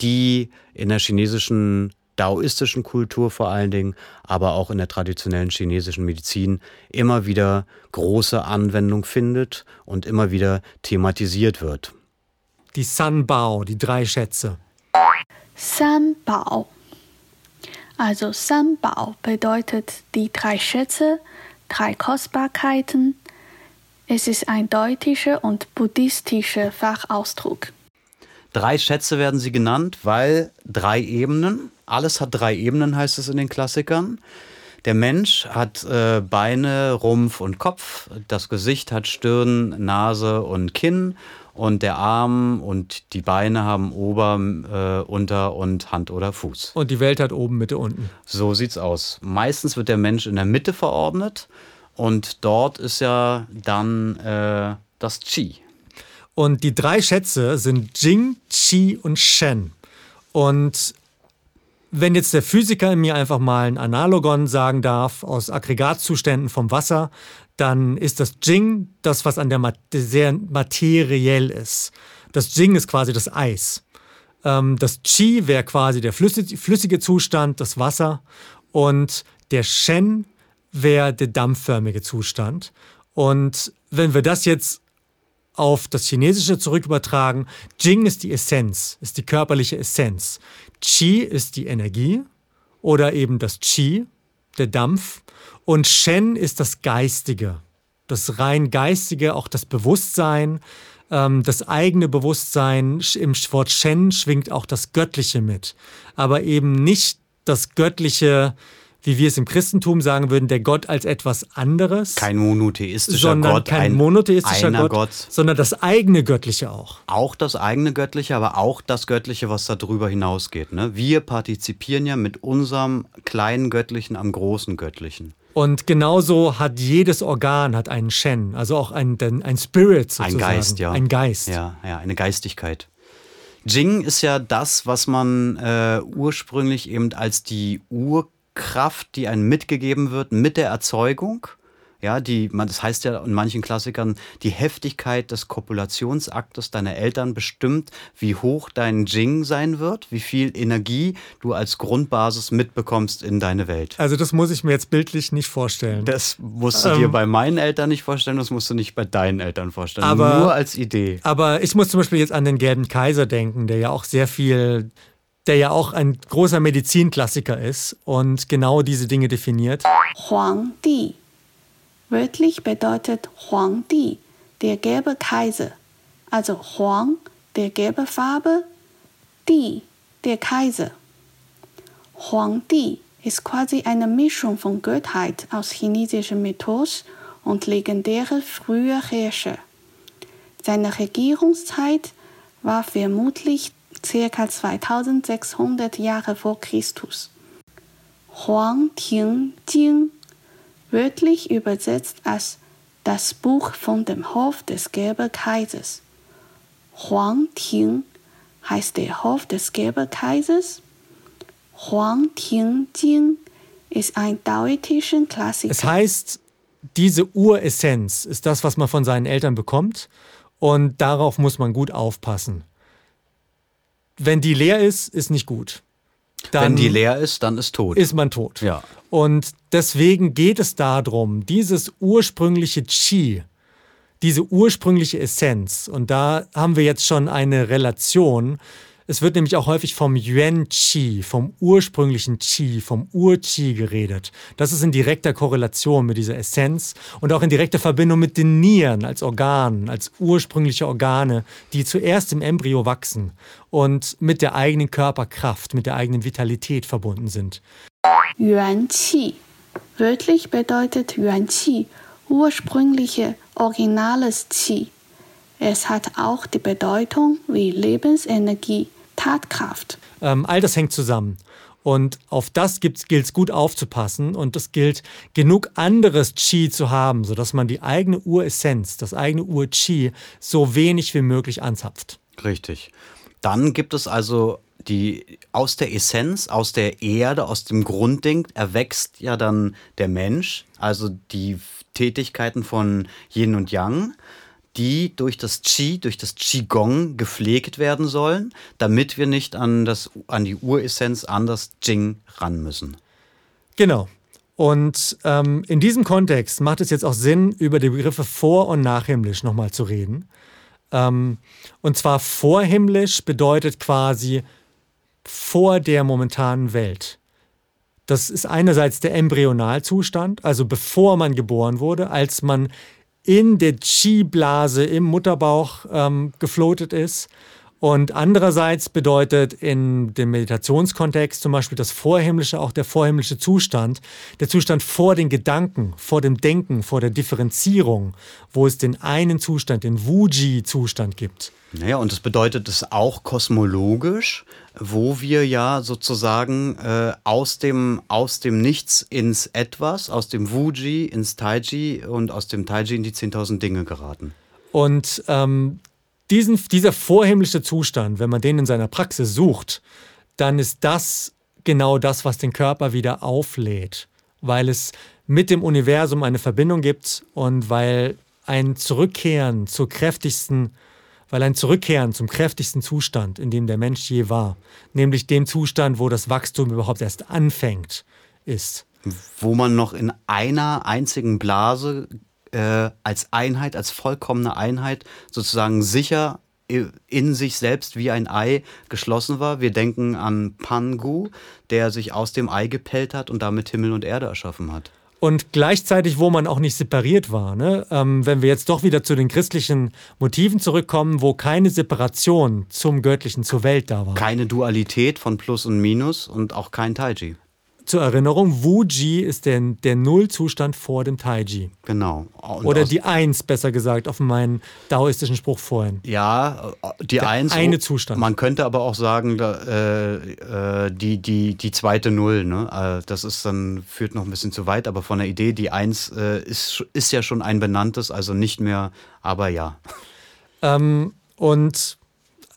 die in der chinesischen daoistischen Kultur vor allen Dingen, aber auch in der traditionellen chinesischen Medizin immer wieder große Anwendung findet und immer wieder thematisiert wird. Die Sanbao, die drei Schätze. Sanbao. Also Sanbao bedeutet die drei Schätze, drei Kostbarkeiten, es ist ein deutscher und buddhistischer Fachausdruck. Drei Schätze werden sie genannt, weil drei Ebenen, alles hat drei Ebenen, heißt es in den Klassikern. Der Mensch hat äh, Beine, Rumpf und Kopf, das Gesicht hat Stirn, Nase und Kinn und der Arm und die Beine haben Ober, äh, Unter und Hand oder Fuß. Und die Welt hat oben, Mitte, unten. So sieht's aus. Meistens wird der Mensch in der Mitte verordnet und dort ist ja dann äh, das Qi. Und die drei Schätze sind Jing, Qi und Shen. Und wenn jetzt der Physiker in mir einfach mal ein Analogon sagen darf aus Aggregatzuständen vom Wasser, dann ist das Jing das, was an der Mat sehr materiell ist. Das Jing ist quasi das Eis. Ähm, das Qi wäre quasi der flüssige Zustand, das Wasser. Und der Shen wäre der dampfförmige Zustand. Und wenn wir das jetzt auf das Chinesische zurück übertragen, Jing ist die Essenz, ist die körperliche Essenz. Qi ist die Energie oder eben das Qi, der Dampf. Und Shen ist das Geistige, das rein Geistige, auch das Bewusstsein, ähm, das eigene Bewusstsein. Im Wort Shen schwingt auch das Göttliche mit, aber eben nicht das Göttliche, wie wir es im Christentum sagen würden, der Gott als etwas anderes. Kein monotheistischer sondern Gott. Kein ein, monotheistischer Gott, Gott, sondern das eigene Göttliche auch. Auch das eigene Göttliche, aber auch das Göttliche, was darüber hinausgeht. Ne? Wir partizipieren ja mit unserem kleinen Göttlichen am großen Göttlichen. Und genauso hat jedes Organ hat einen Shen, also auch ein, ein Spirit sozusagen. Ein Geist, ja. Ein Geist. Ja, ja, eine Geistigkeit. Jing ist ja das, was man äh, ursprünglich eben als die Ur Kraft, die einem mitgegeben wird mit der Erzeugung, Ja, die, man, das heißt ja in manchen Klassikern, die Heftigkeit des Kopulationsaktes deiner Eltern bestimmt, wie hoch dein Jing sein wird, wie viel Energie du als Grundbasis mitbekommst in deine Welt. Also das muss ich mir jetzt bildlich nicht vorstellen. Das musst du ähm, dir bei meinen Eltern nicht vorstellen, das musst du nicht bei deinen Eltern vorstellen. Aber, Nur als Idee. Aber ich muss zum Beispiel jetzt an den gelben Kaiser denken, der ja auch sehr viel der ja auch ein großer Medizinklassiker ist und genau diese Dinge definiert. Huang Di Wörtlich bedeutet Huang Di, der gelbe Kaiser. Also Huang, der gelbe Farbe, Di, der Kaiser. Huang Di ist quasi eine Mischung von Gottheit aus chinesischem Mythos und legendäre frühe Herrscher. Seine Regierungszeit war vermutlich ca. 2600 Jahre vor Christus. Huang Ting Jing wörtlich übersetzt als das Buch von dem Hof des Gelben Kaisers. Huang Ting heißt der Hof des Gelben Kaisers. Huang Ting Jing ist ein daoistischen Klassiker. Es heißt, diese Uressenz ist das, was man von seinen Eltern bekommt und darauf muss man gut aufpassen. Wenn die leer ist, ist nicht gut. Dann Wenn die leer ist, dann ist tot. Ist man tot. Ja. Und deswegen geht es darum, dieses ursprüngliche Qi, diese ursprüngliche Essenz, und da haben wir jetzt schon eine Relation es wird nämlich auch häufig vom Yuan-Qi, vom ursprünglichen Qi, vom Ur-Qi geredet. Das ist in direkter Korrelation mit dieser Essenz und auch in direkter Verbindung mit den Nieren als Organen, als ursprüngliche Organe, die zuerst im Embryo wachsen und mit der eigenen Körperkraft, mit der eigenen Vitalität verbunden sind. Yuan-Qi. Wörtlich bedeutet Yuan-Qi ursprüngliche, originales Qi. Es hat auch die Bedeutung wie Lebensenergie, Tatkraft. Ähm, all das hängt zusammen. Und auf das gilt es gut aufzupassen und es gilt, genug anderes Qi zu haben, sodass man die eigene Uressenz, das eigene Ur-Qi so wenig wie möglich anzapft. Richtig. Dann gibt es also die aus der Essenz, aus der Erde, aus dem Grundding erwächst ja dann der Mensch, also die Tätigkeiten von Yin und Yang die durch das Qi, durch das Qigong gepflegt werden sollen, damit wir nicht an, das, an die Uressenz, an das Jing ran müssen. Genau. Und ähm, in diesem Kontext macht es jetzt auch Sinn, über die Begriffe vor- und nachhimmlisch nochmal zu reden. Ähm, und zwar vorhimmlisch bedeutet quasi vor der momentanen Welt. Das ist einerseits der Embryonalzustand, also bevor man geboren wurde, als man in der Chi-Blase im Mutterbauch ähm, geflotet ist. Und andererseits bedeutet in dem Meditationskontext zum Beispiel das Vorhimmlische auch der vorhimmlische Zustand, der Zustand vor den Gedanken, vor dem Denken, vor der Differenzierung, wo es den einen Zustand, den Wuji-Zustand gibt. Naja, und das bedeutet es auch kosmologisch, wo wir ja sozusagen äh, aus, dem, aus dem Nichts ins Etwas, aus dem Wuji ins Taiji und aus dem Taiji in die 10.000 Dinge geraten. Und ähm, diesen, dieser vorhimmlische Zustand, wenn man den in seiner Praxis sucht, dann ist das genau das, was den Körper wieder auflädt, weil es mit dem Universum eine Verbindung gibt und weil ein Zurückkehren zur kräftigsten, weil ein Zurückkehren zum kräftigsten Zustand, in dem der Mensch je war, nämlich dem Zustand, wo das Wachstum überhaupt erst anfängt, ist. Wo man noch in einer einzigen Blase äh, als Einheit, als vollkommene Einheit sozusagen sicher in sich selbst wie ein Ei geschlossen war. Wir denken an Pangu, der sich aus dem Ei gepellt hat und damit Himmel und Erde erschaffen hat. Und gleichzeitig, wo man auch nicht separiert war. Ne? Ähm, wenn wir jetzt doch wieder zu den christlichen Motiven zurückkommen, wo keine Separation zum Göttlichen, zur Welt da war. Keine Dualität von Plus und Minus und auch kein Taiji zur Erinnerung, Wu-Ji ist der, der Nullzustand vor dem Tai-Ji. Genau. Und Oder die Eins, besser gesagt, auf meinen daoistischen Spruch vorhin. Ja, die der Eins. Eine Zustand. Man könnte aber auch sagen, äh, äh, die, die, die zweite Null. Ne? Äh, das ist dann, führt noch ein bisschen zu weit, aber von der Idee, die Eins äh, ist, ist ja schon ein benanntes, also nicht mehr, aber ja. Ähm, und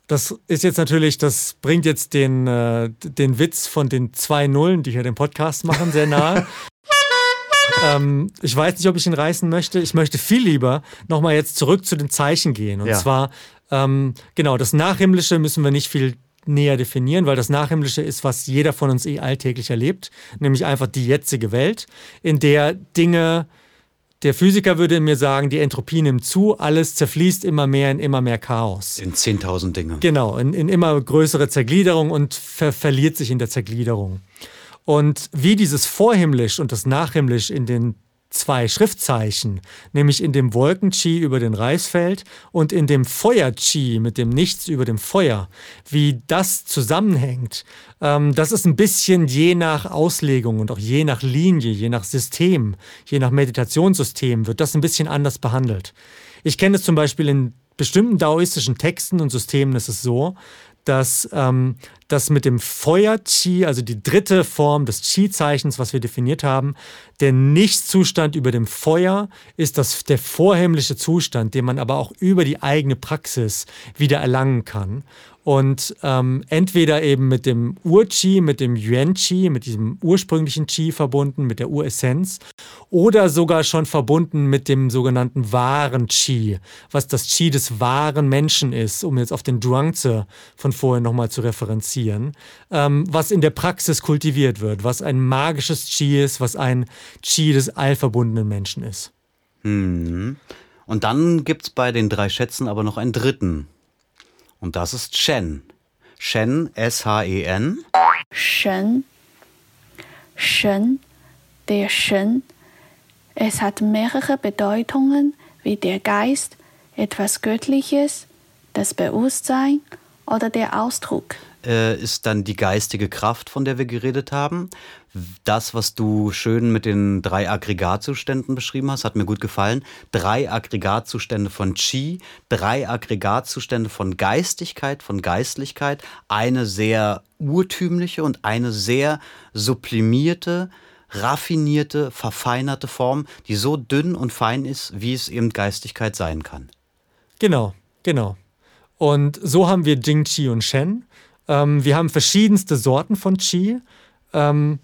das ist jetzt natürlich, das bringt jetzt den, äh, den Witz von den zwei Nullen, die hier den Podcast machen, sehr nahe. *laughs* Ähm, ich weiß nicht, ob ich ihn reißen möchte. Ich möchte viel lieber nochmal jetzt zurück zu den Zeichen gehen. Und Ja. zwar, ähm, genau, das Nachhimmlische müssen wir nicht viel näher definieren, weil das Nachhimmlische ist, was jeder von uns eh alltäglich erlebt, nämlich einfach die jetzige Welt, in der Dinge, der Physiker würde mir sagen, die Entropie nimmt zu, alles zerfließt immer mehr in immer mehr Chaos. In 10.000 Dinge. Genau, in, in immer größere Zergliederung und ver verliert sich in der Zergliederung. Und wie dieses Vorhimmlisch und das Nachhimmlisch in den zwei Schriftzeichen, nämlich in dem Wolken-Chi über den Reisfeld und in dem Feuer-Chi mit dem Nichts über dem Feuer, wie das zusammenhängt, ähm, das ist ein bisschen je nach Auslegung und auch je nach Linie, je nach System, je nach Meditationssystem wird das ein bisschen anders behandelt. Ich kenne es zum Beispiel in bestimmten daoistischen Texten und Systemen ist es so, dass ähm, das mit dem Feuer-Chi, also die dritte Form des Chi-Zeichens, was wir definiert haben, der Nichtzustand über dem Feuer ist das, der vorhimmlische Zustand, den man aber auch über die eigene Praxis wieder erlangen kann. Und ähm, entweder eben mit dem Ur-Chi, mit dem Yuan-Chi, mit diesem ursprünglichen Chi verbunden, mit der Uressenz, oder sogar schon verbunden mit dem sogenannten wahren Chi, was das Chi des wahren Menschen ist, um jetzt auf den Zhuangzi von vorhin nochmal zu referenzieren, ähm, was in der Praxis kultiviert wird, was ein magisches Chi ist, was ein Chi des allverbundenen Menschen ist. Und dann gibt es bei den drei Schätzen aber noch einen dritten. Und das ist Shen. Shen, S-H-E-N. 神，神，der Shen. Es hat mehrere Bedeutungen wie der Geist, etwas Göttliches, das Bewusstsein oder der Ausdruck. Äh, ist dann die geistige Kraft, von der wir geredet haben. Das, was du schön mit den drei Aggregatzuständen beschrieben hast, hat mir gut gefallen. Drei Aggregatzustände von Qi, drei Aggregatzustände von Geistigkeit, von Geistlichkeit, eine sehr urtümliche und eine sehr sublimierte, raffinierte, verfeinerte Form, die so dünn und fein ist, wie es eben Geistigkeit sein kann. Genau, genau. Und so haben wir Jing Qi und Shen. Ähm, wir haben verschiedenste Sorten von Qi. Ähm,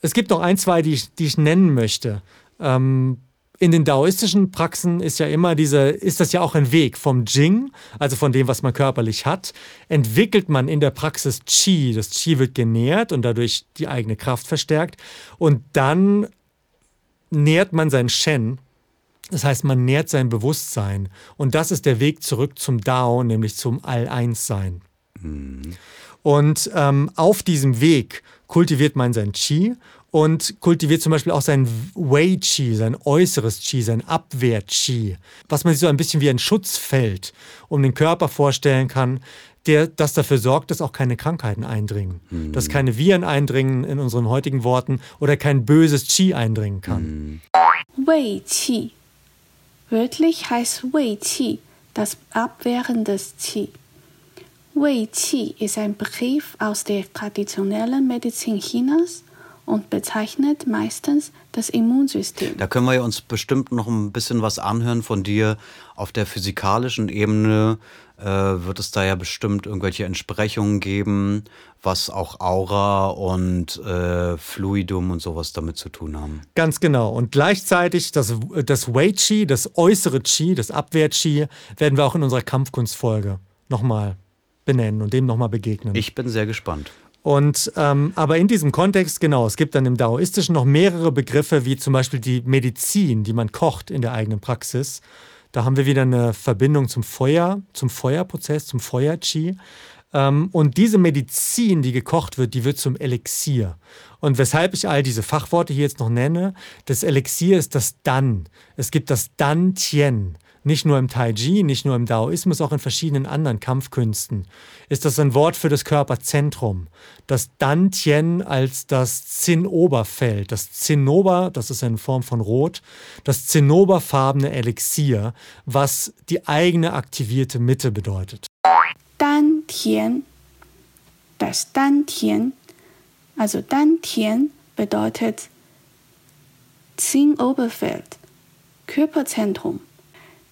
es gibt noch ein, zwei, die ich, die ich nennen möchte. Ähm, in den daoistischen Praxen ist ja immer diese, ist das ja auch ein Weg vom Jing, also von dem, was man körperlich hat, entwickelt man in der Praxis Qi. Das Qi wird genährt und dadurch die eigene Kraft verstärkt. Und dann nährt man sein Shen, das heißt, man nährt sein Bewusstsein. Und das ist der Weg zurück zum Dao, nämlich zum All-Eins-Sein. Und ähm, auf diesem Weg kultiviert man sein Qi und kultiviert zum Beispiel auch sein Wei-Qi, sein äußeres Qi, sein Abwehr-Qi, was man sich so ein bisschen wie ein Schutzfeld um den Körper vorstellen kann, der, das dafür sorgt, dass auch keine Krankheiten eindringen, dass keine Viren eindringen in unseren heutigen Worten oder kein böses Qi eindringen kann. Wei Qi. Wörtlich heißt Wei Qi das Abwehren des Qi. Wei Qi ist ein Begriff aus der traditionellen Medizin Chinas und bezeichnet meistens das Immunsystem. Da können wir uns bestimmt noch ein bisschen was anhören von dir. Auf der physikalischen Ebene äh, wird es da ja bestimmt irgendwelche Entsprechungen geben, was auch Aura und äh, Fluidum und sowas damit zu tun haben. Ganz genau. Und gleichzeitig das, das Wei-Chi, das äußere Chi, das Abwehr-Chi, werden wir auch in unserer Kampfkunstfolge nochmal benennen und dem nochmal begegnen. Ich bin sehr gespannt. Und ähm, aber in diesem Kontext, genau, es gibt dann im Daoistischen noch mehrere Begriffe, wie zum Beispiel die Medizin, die man kocht in der eigenen Praxis. Da haben wir wieder eine Verbindung zum Feuer, zum Feuerprozess, zum Feuer-Chi. Ähm, und diese Medizin, die gekocht wird, die wird zum Elixier. Und weshalb ich all diese Fachworte hier jetzt noch nenne, das Elixier ist das Dan. Es gibt das Dan Tien. Nicht nur im Taiji, nicht nur im Daoismus, auch in verschiedenen anderen Kampfkünsten ist das ein Wort für das Körperzentrum. Das Dantien als das Zinnoberfeld. Das Zinnober, das ist eine Form von Rot, das zinnoberfarbene Elixier, was die eigene aktivierte Mitte bedeutet. Dantien. Das Dantien, also Dantien bedeutet Zinnoberfeld, Körperzentrum.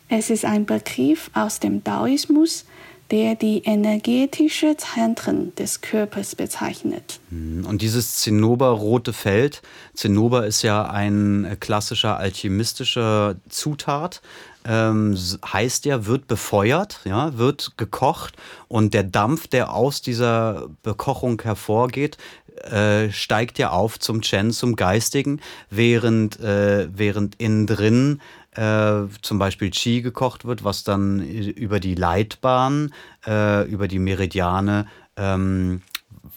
Es ist ein Begriff aus dem Daoismus, der die energetischen Zentren des Körpers bezeichnet. Und dieses Zinnober-rote Feld, Zinnober ist ja ein klassischer alchemistischer Zutat, ähm, heißt ja, wird befeuert, ja, wird gekocht. Und der Dampf, der aus dieser Bekochung hervorgeht, äh, steigt ja auf zum Chen, zum Geistigen, während, äh, während innen drin äh, zum Beispiel Qi gekocht wird, was dann über die Leitbahn, äh, über die Meridiane ähm,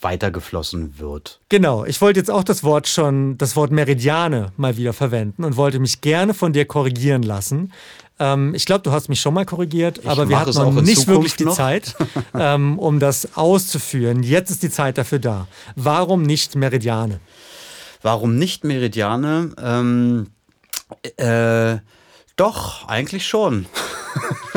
weitergeflossen wird. Genau, ich wollte jetzt auch das Wort schon, das Wort Meridiane mal wieder verwenden und wollte mich gerne von dir korrigieren lassen. Ähm, ich glaube, du hast mich schon mal korrigiert, Ich aber wir hatten noch nicht Zukunft wirklich die noch. Zeit, *laughs* ähm, um das auszuführen. Jetzt ist die Zeit dafür da. Warum nicht Meridiane? Warum nicht Meridiane? Ähm, äh, doch, eigentlich schon.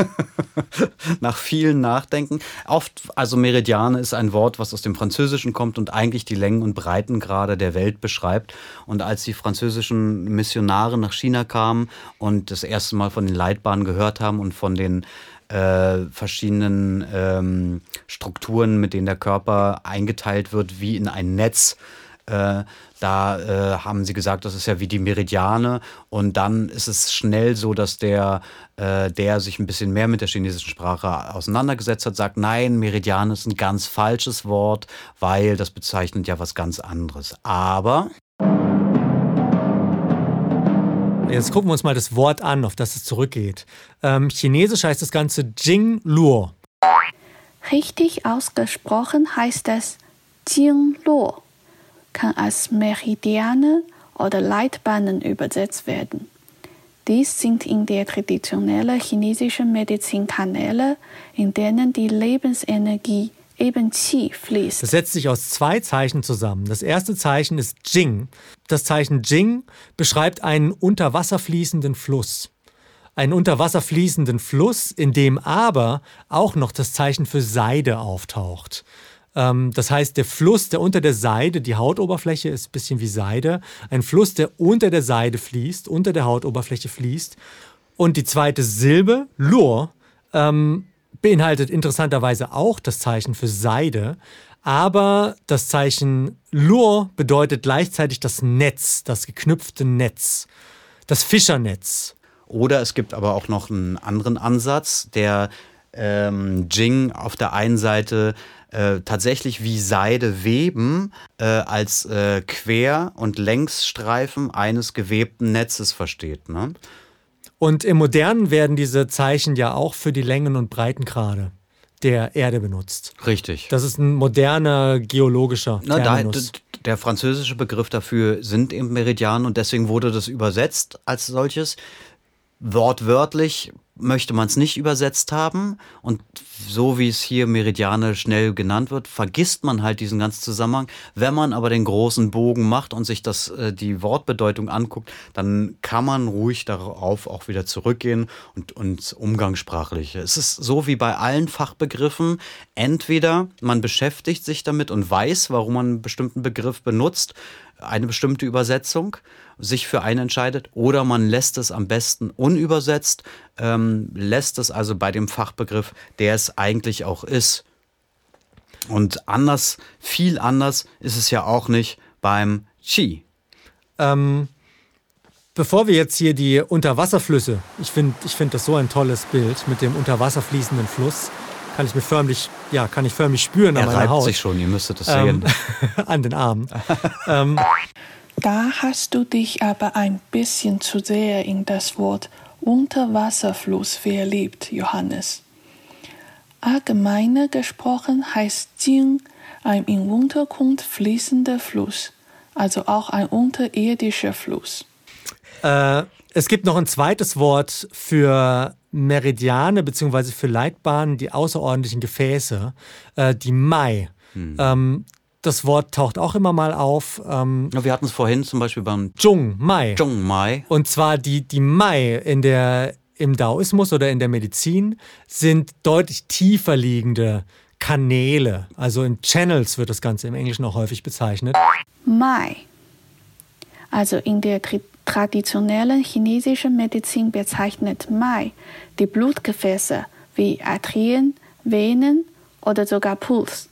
*laughs* Nach vielen Nachdenken. Oft, also Meridiane ist ein Wort, was aus dem Französischen kommt und eigentlich die Längen und Breitengrade der Welt beschreibt. Und als die französischen Missionare nach China kamen und das erste Mal von den Leitbahnen gehört haben und von den äh, verschiedenen ähm, Strukturen, mit denen der Körper eingeteilt wird, wie in ein Netz, äh, da äh, haben sie gesagt, das ist ja wie die Meridiane. Und dann ist es schnell so, dass der, äh, der sich ein bisschen mehr mit der chinesischen Sprache auseinandergesetzt hat, sagt, nein, Meridiane ist ein ganz falsches Wort, weil das bezeichnet ja was ganz anderes. Aber Jetzt gucken wir uns mal das Wort an, auf das es zurückgeht. Ähm, Chinesisch heißt das Ganze Jing Luo. Richtig ausgesprochen heißt es Jingluo, kann als Meridiane oder Leitbahnen übersetzt werden. Dies sind in der traditionellen chinesischen Medizin Kanäle, in denen die Lebensenergie eben Qi fließt. Das setzt sich aus zwei Zeichen zusammen. Das erste Zeichen ist Jing. Das Zeichen Jing beschreibt einen unter Wasser fließenden Fluss. Einen unter Wasser fließenden Fluss, in dem aber auch noch das Zeichen für Seide auftaucht. Ähm, das heißt, der Fluss, der unter der Seide, die Hautoberfläche ist ein bisschen wie Seide, ein Fluss, der unter der Seide fließt, unter der Hautoberfläche fließt. Und die zweite Silbe, Lur, ähm, beinhaltet interessanterweise auch das Zeichen für Seide, aber das Zeichen Lur bedeutet gleichzeitig das Netz, das geknüpfte Netz, das Fischernetz. Oder es gibt aber auch noch einen anderen Ansatz, der ähm, Jing auf der einen Seite äh, tatsächlich wie Seide weben äh, als äh, Quer- und Längsstreifen eines gewebten Netzes versteht. Ne? Und im Modernen werden diese Zeichen ja auch für die Längen und Breitengrade der Erde benutzt. Richtig. Das ist ein moderner geologischer Na, da, Terminus. der französische Begriff dafür sind eben Meridianen und deswegen wurde das übersetzt als solches. Wortwörtlich möchte man es nicht übersetzt haben und so wie es hier Meridiane schnell genannt wird, vergisst man halt diesen ganzen Zusammenhang. Wenn man aber den großen Bogen macht und sich das, äh, die Wortbedeutung anguckt, dann kann man ruhig darauf auch wieder zurückgehen und, und umgangssprachliche. Es ist so wie bei allen Fachbegriffen, entweder man beschäftigt sich damit und weiß, warum man einen bestimmten Begriff benutzt, eine bestimmte Übersetzung, sich für einen entscheidet, oder man lässt es am besten unübersetzt, ähm, lässt es also bei dem Fachbegriff, der es eigentlich auch ist. Und anders, viel anders ist es ja auch nicht beim Qi. Ähm, bevor wir jetzt hier die Unterwasserflüsse, ich finde ich find das so ein tolles Bild mit dem unter Wasser fließenden Fluss, kann ich mir förmlich, ja, kann ich förmlich spüren an Er meiner reibt Haut, sich schon, ihr müsstet das ähm, sehen. *laughs* an den Armen. ähm, Da hast du dich aber ein bisschen zu sehr in das Wort Unterwasserfluss verliebt, Johannes. Allgemeiner gesprochen heißt Jing ein im Untergrund fließender Fluss, also auch ein unterirdischer Fluss. Äh, es gibt noch ein zweites Wort für Meridiane bzw. für Leitbahnen, die außerordentlichen Gefäße, äh, die Mai. Ähm, das Wort taucht auch immer mal auf. Ähm, Wir hatten es vorhin zum Beispiel beim Zhong Mai. Zhongmai. Und zwar die, die Mai in der, im Daoismus oder in der Medizin sind deutlich tiefer liegende Kanäle. Also in Channels wird das Ganze im Englischen auch häufig bezeichnet. Mai. Also in der traditionellen chinesischen Medizin bezeichnet Mai die Blutgefäße wie Arterien, Venen oder sogar Puls.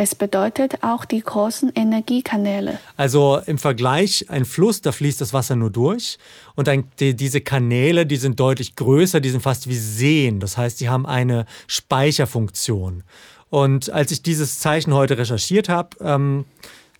Es bedeutet auch die großen Energiekanäle. Also im Vergleich, ein Fluss, da fließt das Wasser nur durch. Und ein, die, diese Kanäle, die sind deutlich größer, die sind fast wie Seen. Das heißt, die haben eine Speicherfunktion. Und als ich dieses Zeichen heute recherchiert habe, ähm,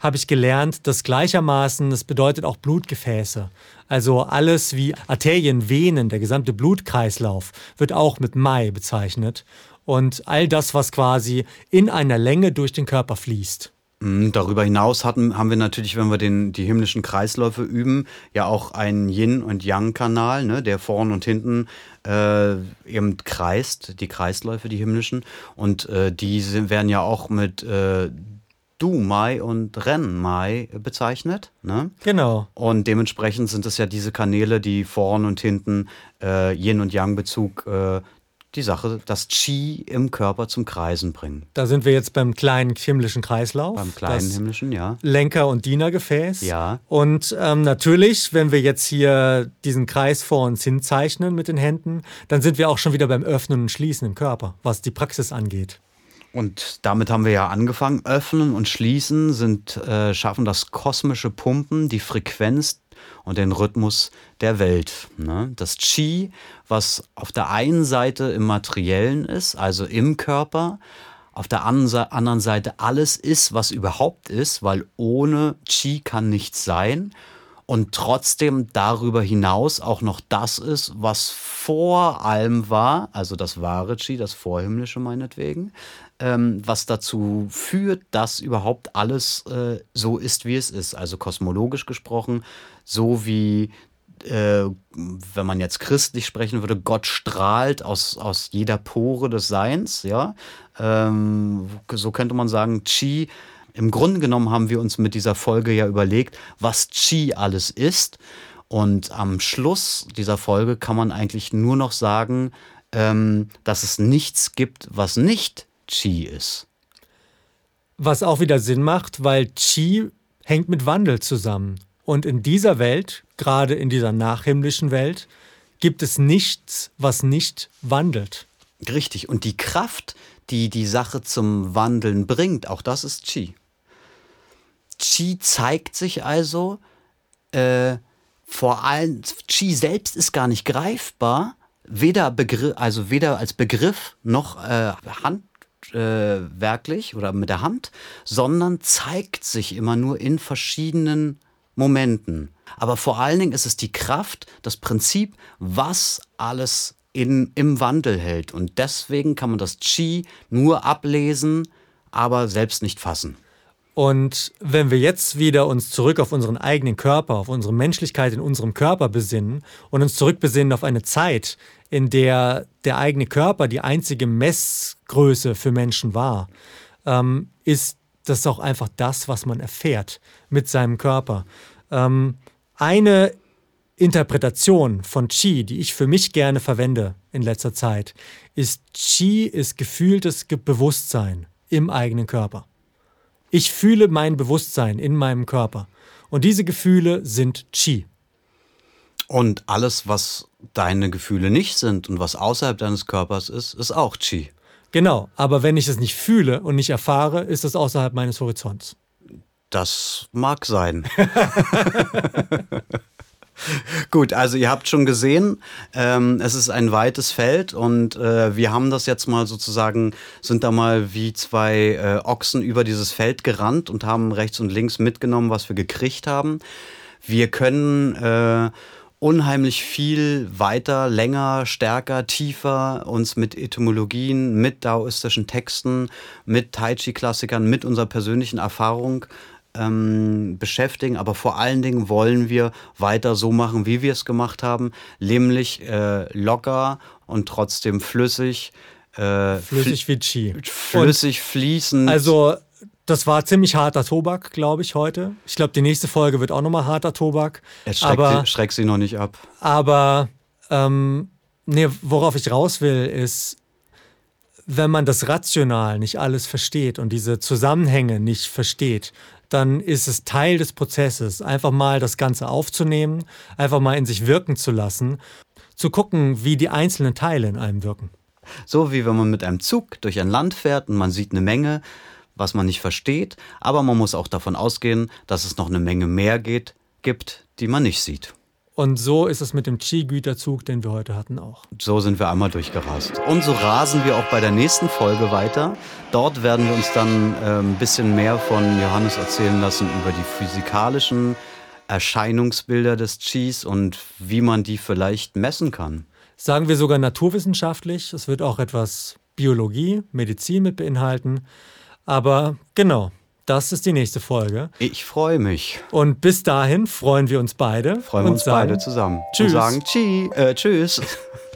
habe ich gelernt, dass gleichermaßen, das bedeutet auch Blutgefäße. Also alles wie Arterien, Venen, der gesamte Blutkreislauf wird auch mit Mai bezeichnet. Und all das, was quasi in einer Länge durch den Körper fließt. Mhm, darüber hinaus hatten, haben wir natürlich, wenn wir den, die himmlischen Kreisläufe üben, ja auch einen Yin- und Yang-Kanal, ne, der vorn und hinten äh, eben kreist, die Kreisläufe, die himmlischen. Und äh, die sind, werden ja auch mit äh, Du Mai und Ren Mai bezeichnet. Ne? Genau. Und dementsprechend sind es ja diese Kanäle, die vorn und hinten äh, Yin- und Yang-Bezug äh, die Sache, das Qi im Körper zum Kreisen bringen. Da sind wir jetzt beim kleinen himmlischen Kreislauf. Beim kleinen himmlischen, ja. Lenker- und Dienergefäß. Ja. Und ähm, natürlich, wenn wir jetzt hier diesen Kreis vor uns hinzeichnen mit den Händen, dann sind wir auch schon wieder beim Öffnen und Schließen im Körper, was die Praxis angeht. Und damit haben wir ja angefangen. Öffnen und schließen sind, äh, schaffen das kosmische Pumpen, die Frequenz und den Rhythmus der Welt. Ne? Das Qi, was auf der einen Seite im Materiellen ist, also im Körper, auf der anderen Seite alles ist, was überhaupt ist, weil ohne Qi kann nichts sein und trotzdem darüber hinaus auch noch das ist, was vor allem war, also das wahre Qi, das Vorhimmlische meinetwegen, ähm, was dazu führt, dass überhaupt alles äh, so ist, wie es ist. Also kosmologisch gesprochen, so wie äh, wenn man jetzt christlich sprechen würde, Gott strahlt aus, aus jeder Pore des Seins, ja. Ähm, so könnte man sagen, Qi. Im Grunde genommen haben wir uns mit dieser Folge ja überlegt, was Qi alles ist. Und am Schluss dieser Folge kann man eigentlich nur noch sagen, ähm, dass es nichts gibt, was nicht Qi ist. Was auch wieder Sinn macht, weil Qi hängt mit Wandel zusammen. Und in dieser Welt, gerade in dieser nachhimmlischen Welt, gibt es nichts, was nicht wandelt. Richtig. Und die Kraft, die die Sache zum Wandeln bringt, auch das ist Qi. Qi zeigt sich also äh, vor allem, Qi selbst ist gar nicht greifbar, weder, Begriff, also weder als Begriff noch äh, handwerklich äh, oder mit der Hand, sondern zeigt sich immer nur in verschiedenen Momenten. Aber vor allen Dingen ist es die Kraft, das Prinzip, was alles in, im Wandel hält. Und deswegen kann man das Qi nur ablesen, aber selbst nicht fassen. Und wenn wir jetzt wieder uns zurück auf unseren eigenen Körper, auf unsere Menschlichkeit in unserem Körper besinnen und uns zurückbesinnen auf eine Zeit, in der der eigene Körper die einzige Messgröße für Menschen war, ähm, ist das auch einfach das, was man erfährt mit seinem Körper. Ähm, eine Interpretation von Qi, die ich für mich gerne verwende in letzter Zeit, ist Qi ist gefühltes Bewusstsein im eigenen Körper. Ich fühle mein Bewusstsein in meinem Körper. Und diese Gefühle sind Qi. Und alles, was deine Gefühle nicht sind und was außerhalb deines Körpers ist, ist auch Qi. Genau, aber wenn ich es nicht fühle und nicht erfahre, ist es außerhalb meines Horizonts. Das mag sein. *laughs* *laughs* Gut, also ihr habt schon gesehen, ähm, es ist ein weites Feld und äh, wir haben das jetzt mal sozusagen, sind da mal wie zwei äh, Ochsen über dieses Feld gerannt und haben rechts und links mitgenommen, was wir gekriegt haben. Wir können äh, unheimlich viel weiter, länger, stärker, tiefer uns mit Etymologien, mit daoistischen Texten, mit Tai Chi-Klassikern, mit unserer persönlichen Erfahrung ähm, beschäftigen, aber vor allen Dingen wollen wir weiter so machen, wie wir es gemacht haben, nämlich äh, locker und trotzdem flüssig. Äh, flüssig wie Chi. Flüssig, und fließend. Also das war ziemlich harter Tobak, glaube ich, heute. Ich glaube, die nächste Folge wird auch nochmal harter Tobak. Es schreckt, aber, sie noch nicht ab. Aber ähm, nee, worauf ich raus will, ist, wenn man das rational nicht alles versteht und diese Zusammenhänge nicht versteht, dann ist es Teil des Prozesses, einfach mal das Ganze aufzunehmen, einfach mal in sich wirken zu lassen, zu gucken, wie die einzelnen Teile in einem wirken. So wie wenn man mit einem Zug durch ein Land fährt und man sieht eine Menge, was man nicht versteht, aber man muss auch davon ausgehen, dass es noch eine Menge mehr geht, gibt, die man nicht sieht. Und so ist es mit dem Qi-Güterzug, den wir heute hatten, auch. So sind wir einmal durchgerast. Und so rasen wir auch bei der nächsten Folge weiter. Dort werden wir uns dann äh, ein bisschen mehr von Johannes erzählen lassen über die physikalischen Erscheinungsbilder des Qis und wie man die vielleicht messen kann. Sagen wir sogar naturwissenschaftlich. Es wird auch etwas Biologie, Medizin mit beinhalten. Aber genau, das ist die nächste Folge. Ich freue mich. Und bis dahin freuen wir uns beide. Freuen wir uns beide zusammen. Tschüss. Und sagen Tschü, äh, Tschüss. *laughs*